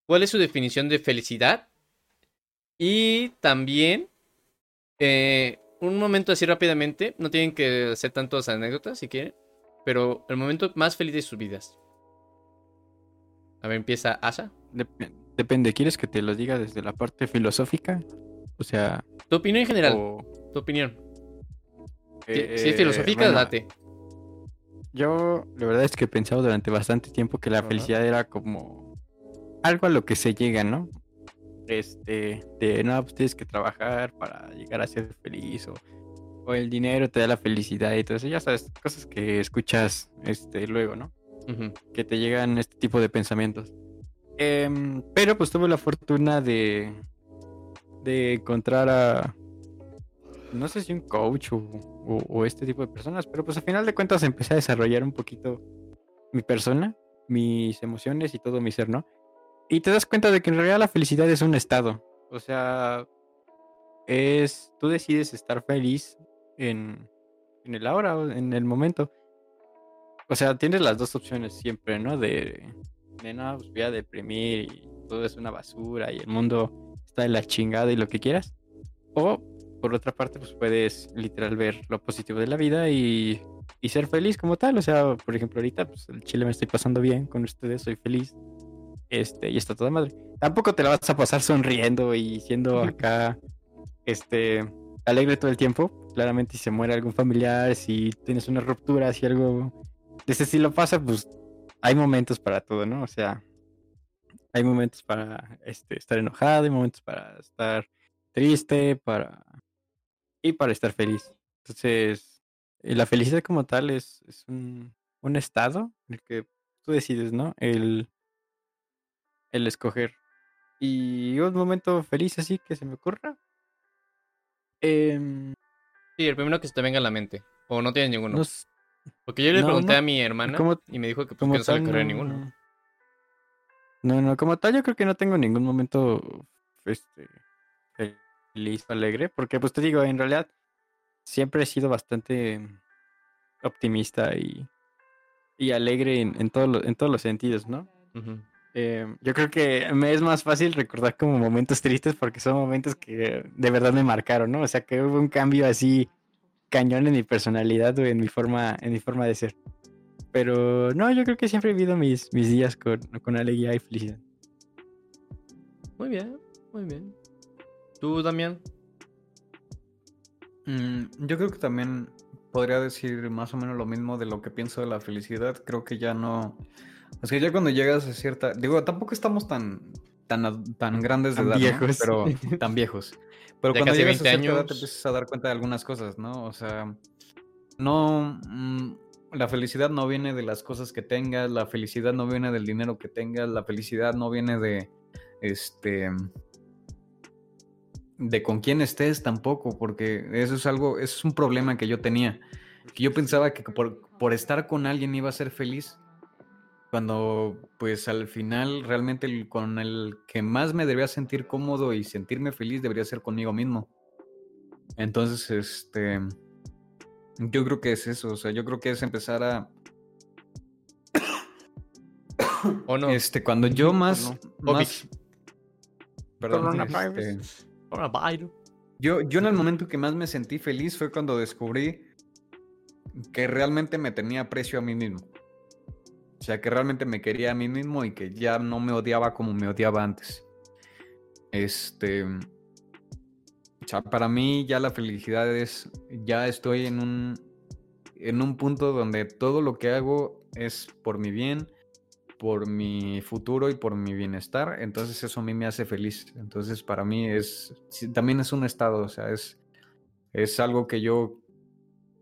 ¿cuál es su definición de felicidad? Y también, eh, un momento así rápidamente, no tienen que hacer tantas anécdotas si quieren, pero el momento más feliz de sus vidas. A ver, empieza Asa. Dep- depende, ¿quieres que te lo diga desde la parte filosófica? O sea, Tu opinión en general, o, tu opinión. Si- eh, si es filosófica, bueno, date. Yo, la verdad es que he pensado durante bastante tiempo que la Ajá. felicidad era como algo a lo que se llega, ¿no? este, de no, pues tienes que trabajar para llegar a ser feliz o, o el dinero te da la felicidad y todo eso, ya sabes, cosas que escuchas este, luego, ¿no? Que te llegan este tipo de pensamientos. Em, pero pues tuve la fortuna de, de encontrar a, no sé si un coach o, este tipo de personas, pero pues al final de cuentas empecé a desarrollar un poquito mi persona, mis emociones y todo mi ser, ¿no? Y te das cuenta de que en realidad la felicidad es un estado. O sea, es, tú decides estar feliz en, en el ahora, en el momento. O sea, tienes las dos opciones siempre, ¿no? De, de no, pues voy a deprimir y todo es una basura y el mundo está de la chingada y lo que quieras. O, por otra parte, pues puedes literal ver lo positivo de la vida y, y ser feliz como tal. O sea, por ejemplo, ahorita, pues el chile me estoy pasando bien con ustedes, soy feliz. Este, y está toda madre. Tampoco te la vas a pasar sonriendo y siendo acá, este, alegre todo el tiempo. Claramente, si se muere algún familiar, si tienes una ruptura, si algo de ese estilo pasa, pues hay momentos para todo, ¿no? O sea, hay momentos para este, estar enojado, hay momentos para estar triste, para y para estar feliz. Entonces, eh, la felicidad como tal es, es un, un estado en el que tú decides, ¿no? El, el escoger. Y un momento feliz así que se me ocurra. em, Sí, el primero que se te venga a la mente. O no tienes ninguno. no Porque yo le no, pregunté no. a mi hermana ¿Cómo- y me dijo que, pues, que no se le no, ninguno. No, no, como tal, yo creo que no tengo ningún momento este, feliz o alegre, porque pues te digo, en realidad siempre he sido bastante optimista y, y alegre en, en, todos los- en todos los sentidos, ¿no? Eh, yo creo que me es más fácil recordar como momentos tristes porque son momentos que de verdad me marcaron, ¿no? O sea, que hubo un cambio así cañón en mi personalidad o en mi forma, en mi forma de ser. Pero no, yo creo que siempre he vivido mis, mis días con, con alegría y felicidad. Muy bien, muy bien. ¿Tú, Damián? Mm, yo creo que también podría decir más o menos lo mismo de lo que pienso de la felicidad. Creo que ya no. Es que ya cuando llegas a cierta. Digo, tampoco estamos tan, tan, tan grandes de Tan edad, ¿no? viejos. Pero [LAUGHS] tan viejos. Pero Ya cuando llegas a 20 cierta edad te años. empiezas a dar cuenta de algunas cosas, ¿no? O sea, no. mm, la felicidad no viene de las cosas que tengas, la felicidad no viene del dinero que tengas, la felicidad no viene de. Este de con quién estés tampoco, porque eso es algo, eso es un problema que yo tenía. Que yo pensaba que por, por estar con alguien iba a ser feliz, cuando pues al final realmente el- con el que más me debería sentir cómodo y sentirme feliz debería ser conmigo mismo. Entonces, este, yo creo que es eso, o sea, yo creo que es empezar a, [COUGHS] ¿O no? este, cuando yo más, no. más, perdón, Coronavirus. este, Coronavirus. Yo, yo en el momento que más me sentí feliz fue cuando descubrí que realmente me tenía aprecio a mí mismo. Sea, que realmente me quería a mí mismo y que ya no me odiaba como me odiaba antes. Este. O sea, para mí ya la felicidad es. Ya estoy en un. En un punto donde todo lo que hago es por mi bien, por mi futuro y por mi bienestar. Entonces eso a mí me hace feliz. Entonces para mí es, también es un estado, o sea, es, es algo que yo,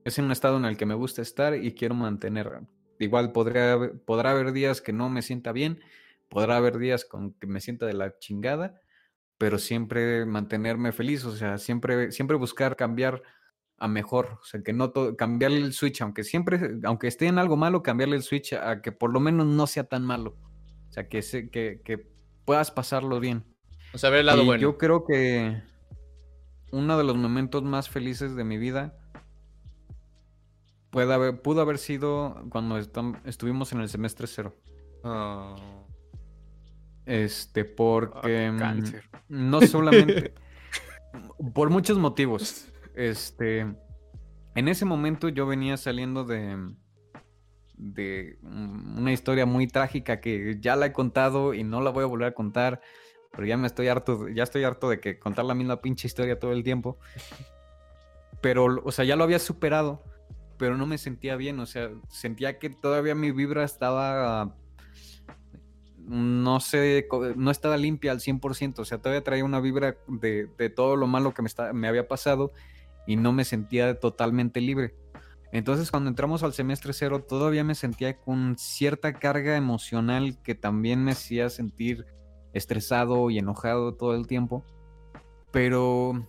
es un estado en el que me gusta estar y quiero mantener. Igual podrá, haber- podrá haber días que no me sienta bien, podrá haber días con que me sienta de la chingada, pero siempre mantenerme feliz, o sea, siempre, siempre buscar cambiar a mejor, o sea, que no cambiarle el switch, aunque siempre, aunque esté en algo malo, cambiarle el switch a que por lo menos no sea tan malo, o sea, que, se, que, que puedas pasarlo bien. O sea, ver el lado Y bueno. Yo creo que uno de los momentos más felices de mi vida puede haber, pudo haber sido cuando estuvimos en el semestre cero. Ah. Este, porque mm, cáncer. no solamente [LAUGHS] por muchos motivos. Este, en ese momento yo venía saliendo de de mm, una historia muy trágica que ya la he contado y no la voy a volver a contar, pero ya me estoy harto, ya estoy harto de que contar la misma pinche historia todo el tiempo. Pero, o sea, ya lo había superado, pero no me sentía bien, o sea, sentía que todavía mi vibra estaba no sé, no estaba limpia al 100%, o sea, todavía traía una vibra de, todo lo malo que me, me había pasado y no me sentía totalmente libre. Entonces cuando entramos al semestre cero todavía me sentía con cierta carga emocional que también me hacía sentir estresado y enojado todo el tiempo. Pero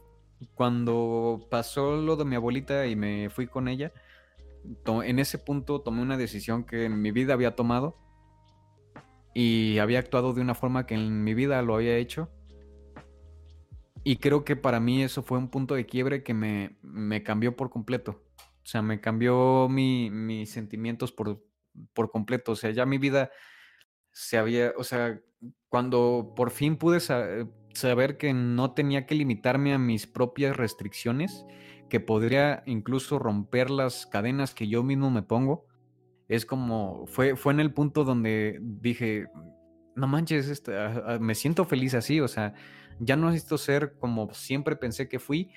cuando pasó lo de mi abuelita y me fui con ella, en ese punto tomé una decisión que en mi vida había tomado y había actuado de una forma que en mi vida lo había hecho. Y creo que para mí eso fue un punto de quiebre que me, me cambió por completo. O sea, me cambió mis sentimientos por, por completo. O sea, ya mi vida se había, o sea, cuando por fin pude saber que no tenía que limitarme a mis propias restricciones, que podría incluso romper las cadenas que yo mismo me pongo, es como, fue, fue en el punto donde dije, no manches, este, me siento feliz así, o sea, ya no necesito ser como siempre pensé que fui,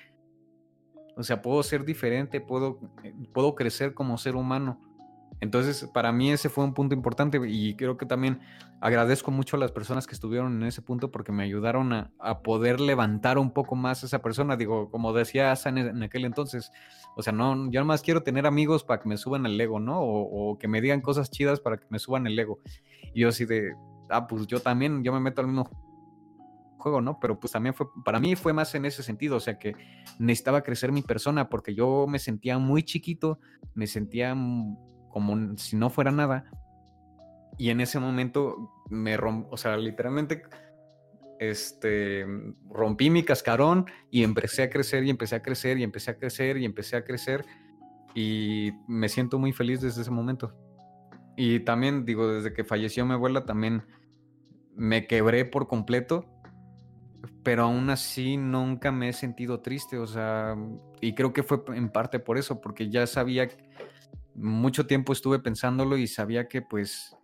o sea, puedo ser diferente, puedo, eh, puedo crecer como ser humano. Entonces, para mí ese fue un punto importante y creo que también agradezco mucho a las personas que estuvieron en ese punto porque me ayudaron a, poder levantar un poco más esa persona. Digo, como decía Asa en, aquel entonces, o sea, no, yo más quiero tener amigos para que me suban el ego, ¿no? O, o, que me digan cosas chidas para que me suban el ego. Y yo así de, ah, pues yo también, yo me meto al mismo juego, ¿no? Pero pues también fue, para mí fue más en ese sentido, o sea que necesitaba crecer mi persona porque yo me sentía muy chiquito, me sentía como si no fuera nada. Y en ese momento me o sea, literalmente este, rompí mi cascarón y empecé a crecer y empecé a crecer y empecé a crecer y empecé a crecer y me siento muy feliz desde ese momento. Y también digo, desde que falleció mi abuela también me quebré por completo pero aún así nunca me he sentido triste, o sea, y creo que fue en parte por eso, porque ya sabía, mucho tiempo estuve pensándolo y sabía que pues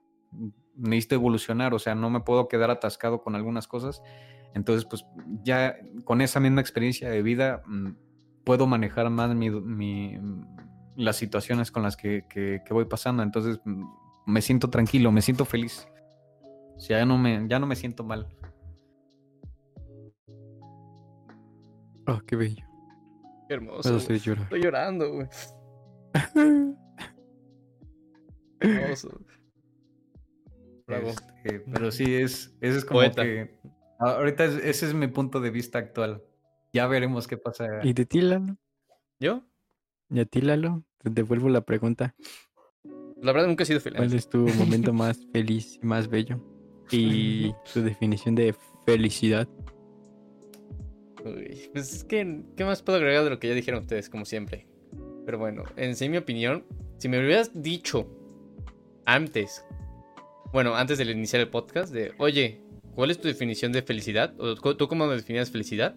necesito evolucionar, o sea, no me puedo quedar atascado con algunas cosas, entonces pues ya con esa misma experiencia de vida mm, puedo manejar más mi, las situaciones con las que, que, voy pasando, entonces mm, me siento tranquilo, me siento feliz, o sea, ya no me, ya no me siento mal. Oh, qué bello. Qué hermoso. estoy, estoy llorando, güey. [LAUGHS] Bravo. Este, pero sí, es, ese es como que. Ahorita ese es mi punto de vista actual. Ya veremos qué pasa. ¿Y de ti, Lalo? ¿Yo? ¿Y a ti, Lalo? Te devuelvo la pregunta. La verdad nunca he sido feliz. ¿Cuál es tu momento más feliz y más bello? Y [LAUGHS] tu definición de felicidad. Uy, pues es que, ¿qué más puedo agregar de lo que ya dijeron ustedes, como siempre? Pero bueno, en sí, mi opinión, si me hubieras dicho antes, bueno, antes de iniciar el podcast, de, oye, ¿cuál es tu definición de felicidad? ¿O tú cómo definías felicidad?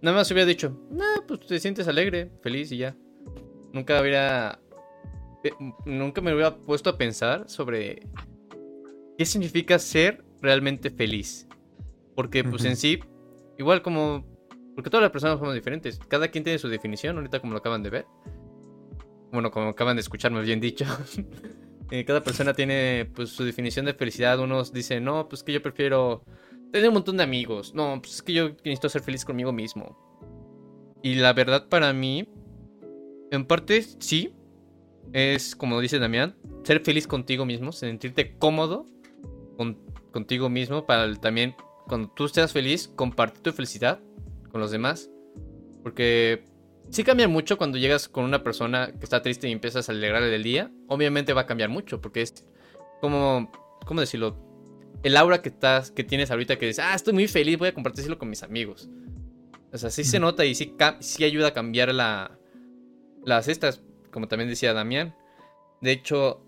Nada más hubiera dicho, nah, pues te sientes alegre, feliz y ya. Nunca hubiera. Eh, nunca me hubiera puesto a pensar sobre qué significa ser realmente feliz. Porque, pues en sí, igual como porque todas las personas somos diferentes. Cada quien tiene su definición, ahorita como lo acaban de ver. Bueno, como acaban de escuchar, más bien dicho. [LAUGHS] Eh, cada persona tiene pues su definición de felicidad. Unos dicen, no, pues que yo prefiero tener un montón de amigos. No, pues es que yo necesito ser feliz conmigo mismo. Y la verdad para mí, en parte sí, es como dice Damián, ser feliz contigo mismo, sentirte cómodo contigo mismo para también cuando tú seas feliz, compartir tu felicidad con los demás. Porque sí cambia mucho cuando llegas con una persona que está triste y empiezas a alegrarle del día. Obviamente va a cambiar mucho porque es como, ¿cómo decirlo? El aura que, estás, que tienes ahorita que dices, ah, estoy muy feliz, voy a compartírselo con mis amigos. O sea, sí se nota y sí, sí ayuda a cambiar la, las estas, como también decía Damián. De hecho,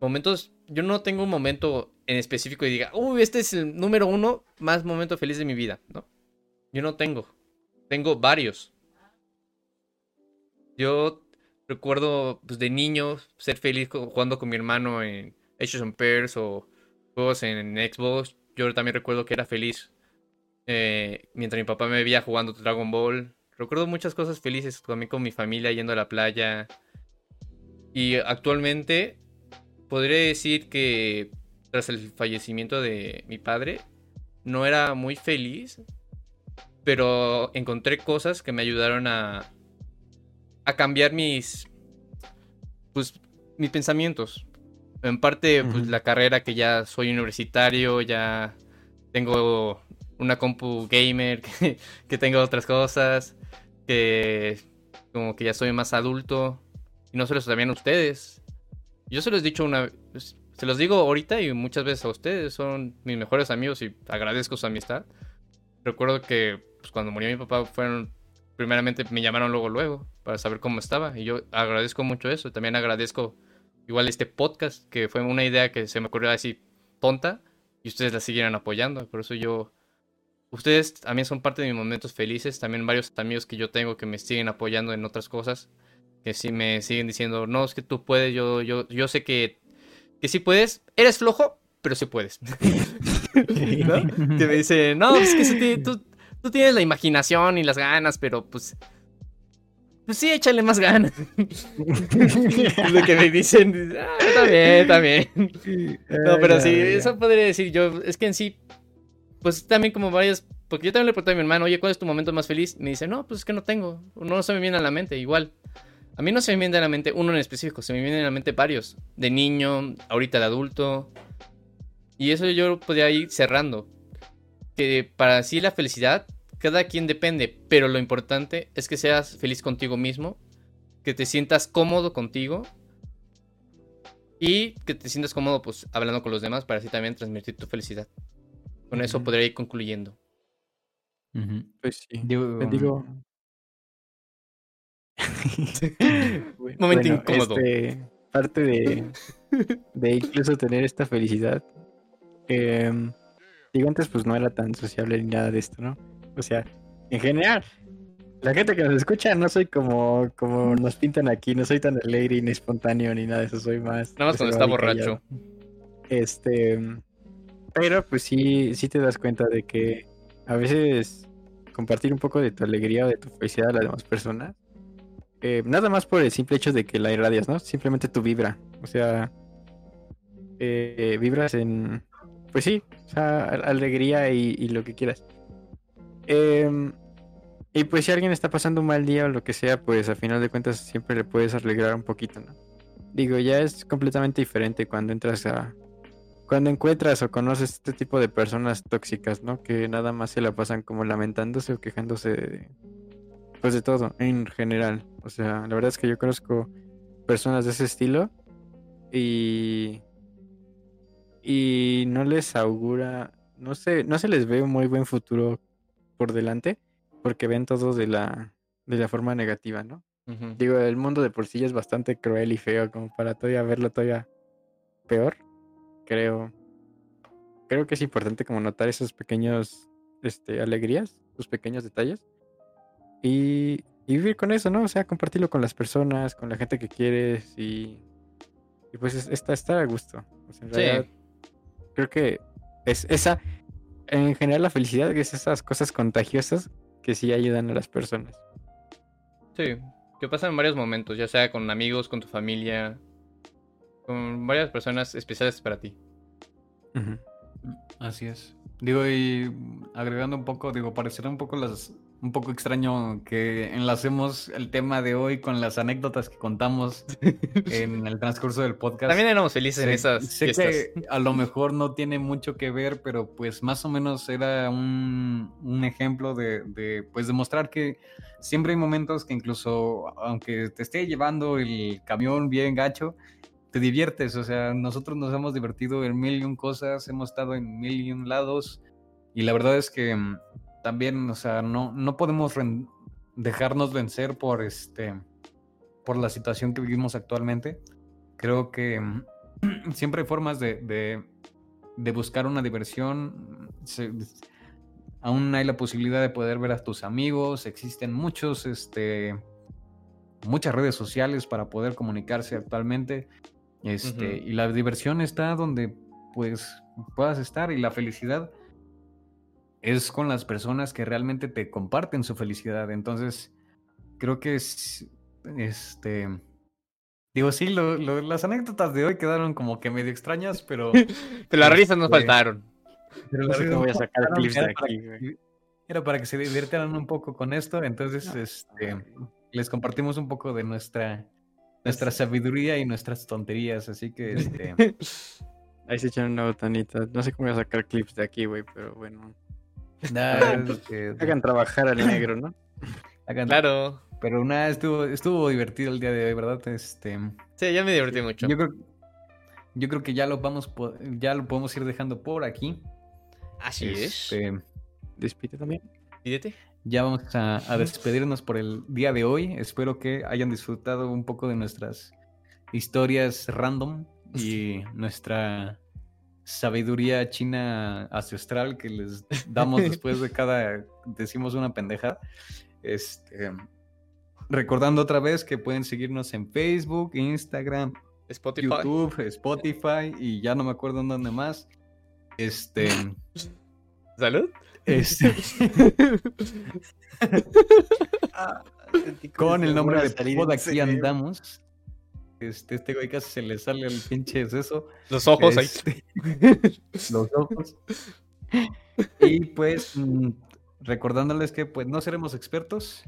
momentos, yo no tengo un momento en específico y diga, uy, este es el número uno más momento feliz de mi vida, ¿no? Yo no tengo. Tengo varios. Yo recuerdo pues, de niño ser feliz jugando con mi hermano en Age of Empires o juegos en Xbox. Yo también recuerdo que era feliz eh, mientras mi papá me veía jugando Dragon Ball. Recuerdo muchas cosas felices también con mi familia yendo a la playa. Y actualmente podría decir que tras el fallecimiento de mi padre, no era muy feliz, pero encontré cosas que me ayudaron a, a cambiar mis, pues, mis pensamientos. En parte, pues, la carrera que ya soy universitario, ya tengo una compu gamer, [LAUGHS] que, que tengo otras cosas, que como que ya soy más adulto. Y no se los también a ustedes. Yo se los he dicho una pues, se los digo ahorita y muchas veces a ustedes. Son mis mejores amigos y agradezco su amistad. Recuerdo que pues, cuando murió mi papá fueron... Primeramente me llamaron luego, luego, para saber cómo estaba. Y yo agradezco mucho eso. También agradezco igual este podcast, que fue una idea que se me ocurrió así tonta. Y ustedes la siguieron apoyando. Por eso yo Ustedes también son parte de mis momentos felices. También varios amigos que yo tengo que me siguen apoyando en otras cosas. Que sí me siguen diciendo, no, es que tú puedes, yo, yo, yo sé que, que sí puedes. Eres flojo, pero sí puedes. [LAUGHS] ¿No? Que me dicen, no, es que tú, tú tienes la imaginación y las ganas, pero pues pues sí, échale más ganas. [LAUGHS] Lo que me dicen, ah, está bien. No, pero sí, eso podría decir yo. Es que en sí, pues también como varios, porque yo también le pregunté a mi hermano, oye, ¿cuál es tu momento más feliz? Me dice, no, pues es que no tengo, no se me viene a la mente, igual. A mí no se me viene a la mente uno en específico, se me vienen a la mente varios, de niño, ahorita de adulto. Y eso yo podría ir cerrando. Que para sí la felicidad, cada quien depende, pero lo importante es que seas feliz contigo mismo, que te sientas cómodo contigo y que te sientas cómodo pues hablando con los demás para así también transmitir tu felicidad. Con eso podría ir concluyendo. Pues sí. Digo, digo... [LAUGHS] Momento incómodo. Este, parte de, [LAUGHS] de incluso tener esta felicidad. Em, digo, antes pues no era tan sociable ni nada de esto, ¿no? O sea, en general, la gente que nos escucha no soy como, como nos pintan aquí, no soy tan alegre ni espontáneo ni nada de eso, soy más. Nada más cuando está borracho. Este, pero pues sí, sí te das cuenta de que a veces compartir un poco de tu alegría o de tu felicidad a las demás personas, eh, nada más por el simple hecho de que la irradias, ¿no? Simplemente tu vibra. O sea, eh, vibras en, pues sí, o sea, alegría y, lo que quieras. Em, y pues si alguien está pasando un mal día o lo que sea, pues a final de cuentas siempre le puedes alegrar un poquito, ¿no? Digo, ya es completamente diferente cuando entras a, cuando encuentras o conoces este tipo de personas tóxicas, ¿no? Que nada más se la pasan como lamentándose o quejándose de, pues de todo, en general. O sea, la verdad es que yo conozco personas de ese estilo y y no les augura, no sé, no se les ve un muy buen futuro por delante porque ven todo de la de la forma negativa, ¿no? Digo, el mundo de por sí es bastante cruel y feo como para todavía verlo todavía peor creo, creo que es importante como notar esos pequeños este, alegrías, los pequeños detalles y, vivir con eso, ¿no? O sea, compartirlo con las personas, con la gente que quieres y, y pues está, estar a gusto. en realidad, creo que es esa, en general la felicidad es esas cosas contagiosas que sí ayudan a las personas. Sí, que pasan en varios momentos, ya sea con amigos, con tu familia, con varias personas especiales para ti. Así es. Digo, y agregando un poco, digo, parecerá un poco las un poco extraño que enlacemos el tema de hoy con las anécdotas que contamos [LAUGHS] en el transcurso del podcast. También éramos felices en esas sé que a lo mejor no tiene mucho que ver, pero pues más o menos era un, un ejemplo de, de, pues demostrar que siempre hay momentos que incluso aunque te esté llevando el camión bien gacho, te diviertes, o sea, nosotros nos hemos divertido en mil y un cosas, hemos estado en mil y un lados y la verdad es que también, o sea, no, no podemos dejarnos vencer por este por la situación que vivimos actualmente. Creo que mm, [CLEARS THROAT] siempre hay formas de, de, buscar una diversión. aún hay la posibilidad de poder ver a tus amigos. Existen muchos, este, muchas redes sociales para poder comunicarse actualmente. Este, Y la diversión está donde pues puedas estar y la felicidad es con las personas que realmente te comparten su felicidad. Entonces, creo que es, este, Digo, sí, lo- lo- las anécdotas de hoy quedaron como que medio extrañas, pero... [LAUGHS] Pero las risas nos Este, faltaron. pero No sé cómo voy a sacar clips de aquí, que-. Era para que se divirtieran un poco con esto, entonces este, les compartimos un poco de nuestra, nuestra sabiduría y nuestras tonterías, así que este, [LAUGHS] Ahí se echan una botanita. No sé cómo voy a sacar clips de aquí, güey, pero bueno. Hagan [LAUGHS] trabajar al negro, ¿no? [LAUGHS] hagan- Claro. Pero nada, estuvo, estuvo divertido el día de hoy, ¿verdad? Este, Sí, ya me divertí mucho. yo creo, yo creo que ya lo vamos, ya lo podemos ir dejando por aquí. Así es. Este, Despide también. Pídete. ya vamos a, a despedirnos por el día de hoy. Espero que hayan disfrutado un poco de nuestras historias random y nuestra sabiduría china ancestral que les damos [LAUGHS] después de cada decimos una pendejada. Este, recordando otra vez que pueden seguirnos en Facebook, Instagram, Spotify. YouTube, Spotify y ya no me acuerdo en dónde más. Este, Salud. este [LAUGHS] con el nombre de Pod aquí andamos. Este, este güey casi se le sale el pinche eso. Los ojos ahí. Este, [LAUGHS] los ojos. Y pues mm, recordándoles que pues no seremos expertos.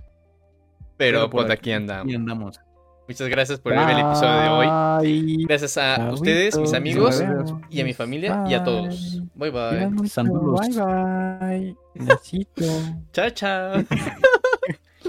Pero por pues aquí andamos. aquí andamos. Muchas gracias por ver el episodio de hoy. Gracias a ustedes, mis amigos, y a mi familia y a todos. Bye bye. Bye bye. [LAUGHS] Besito. Chao, chao.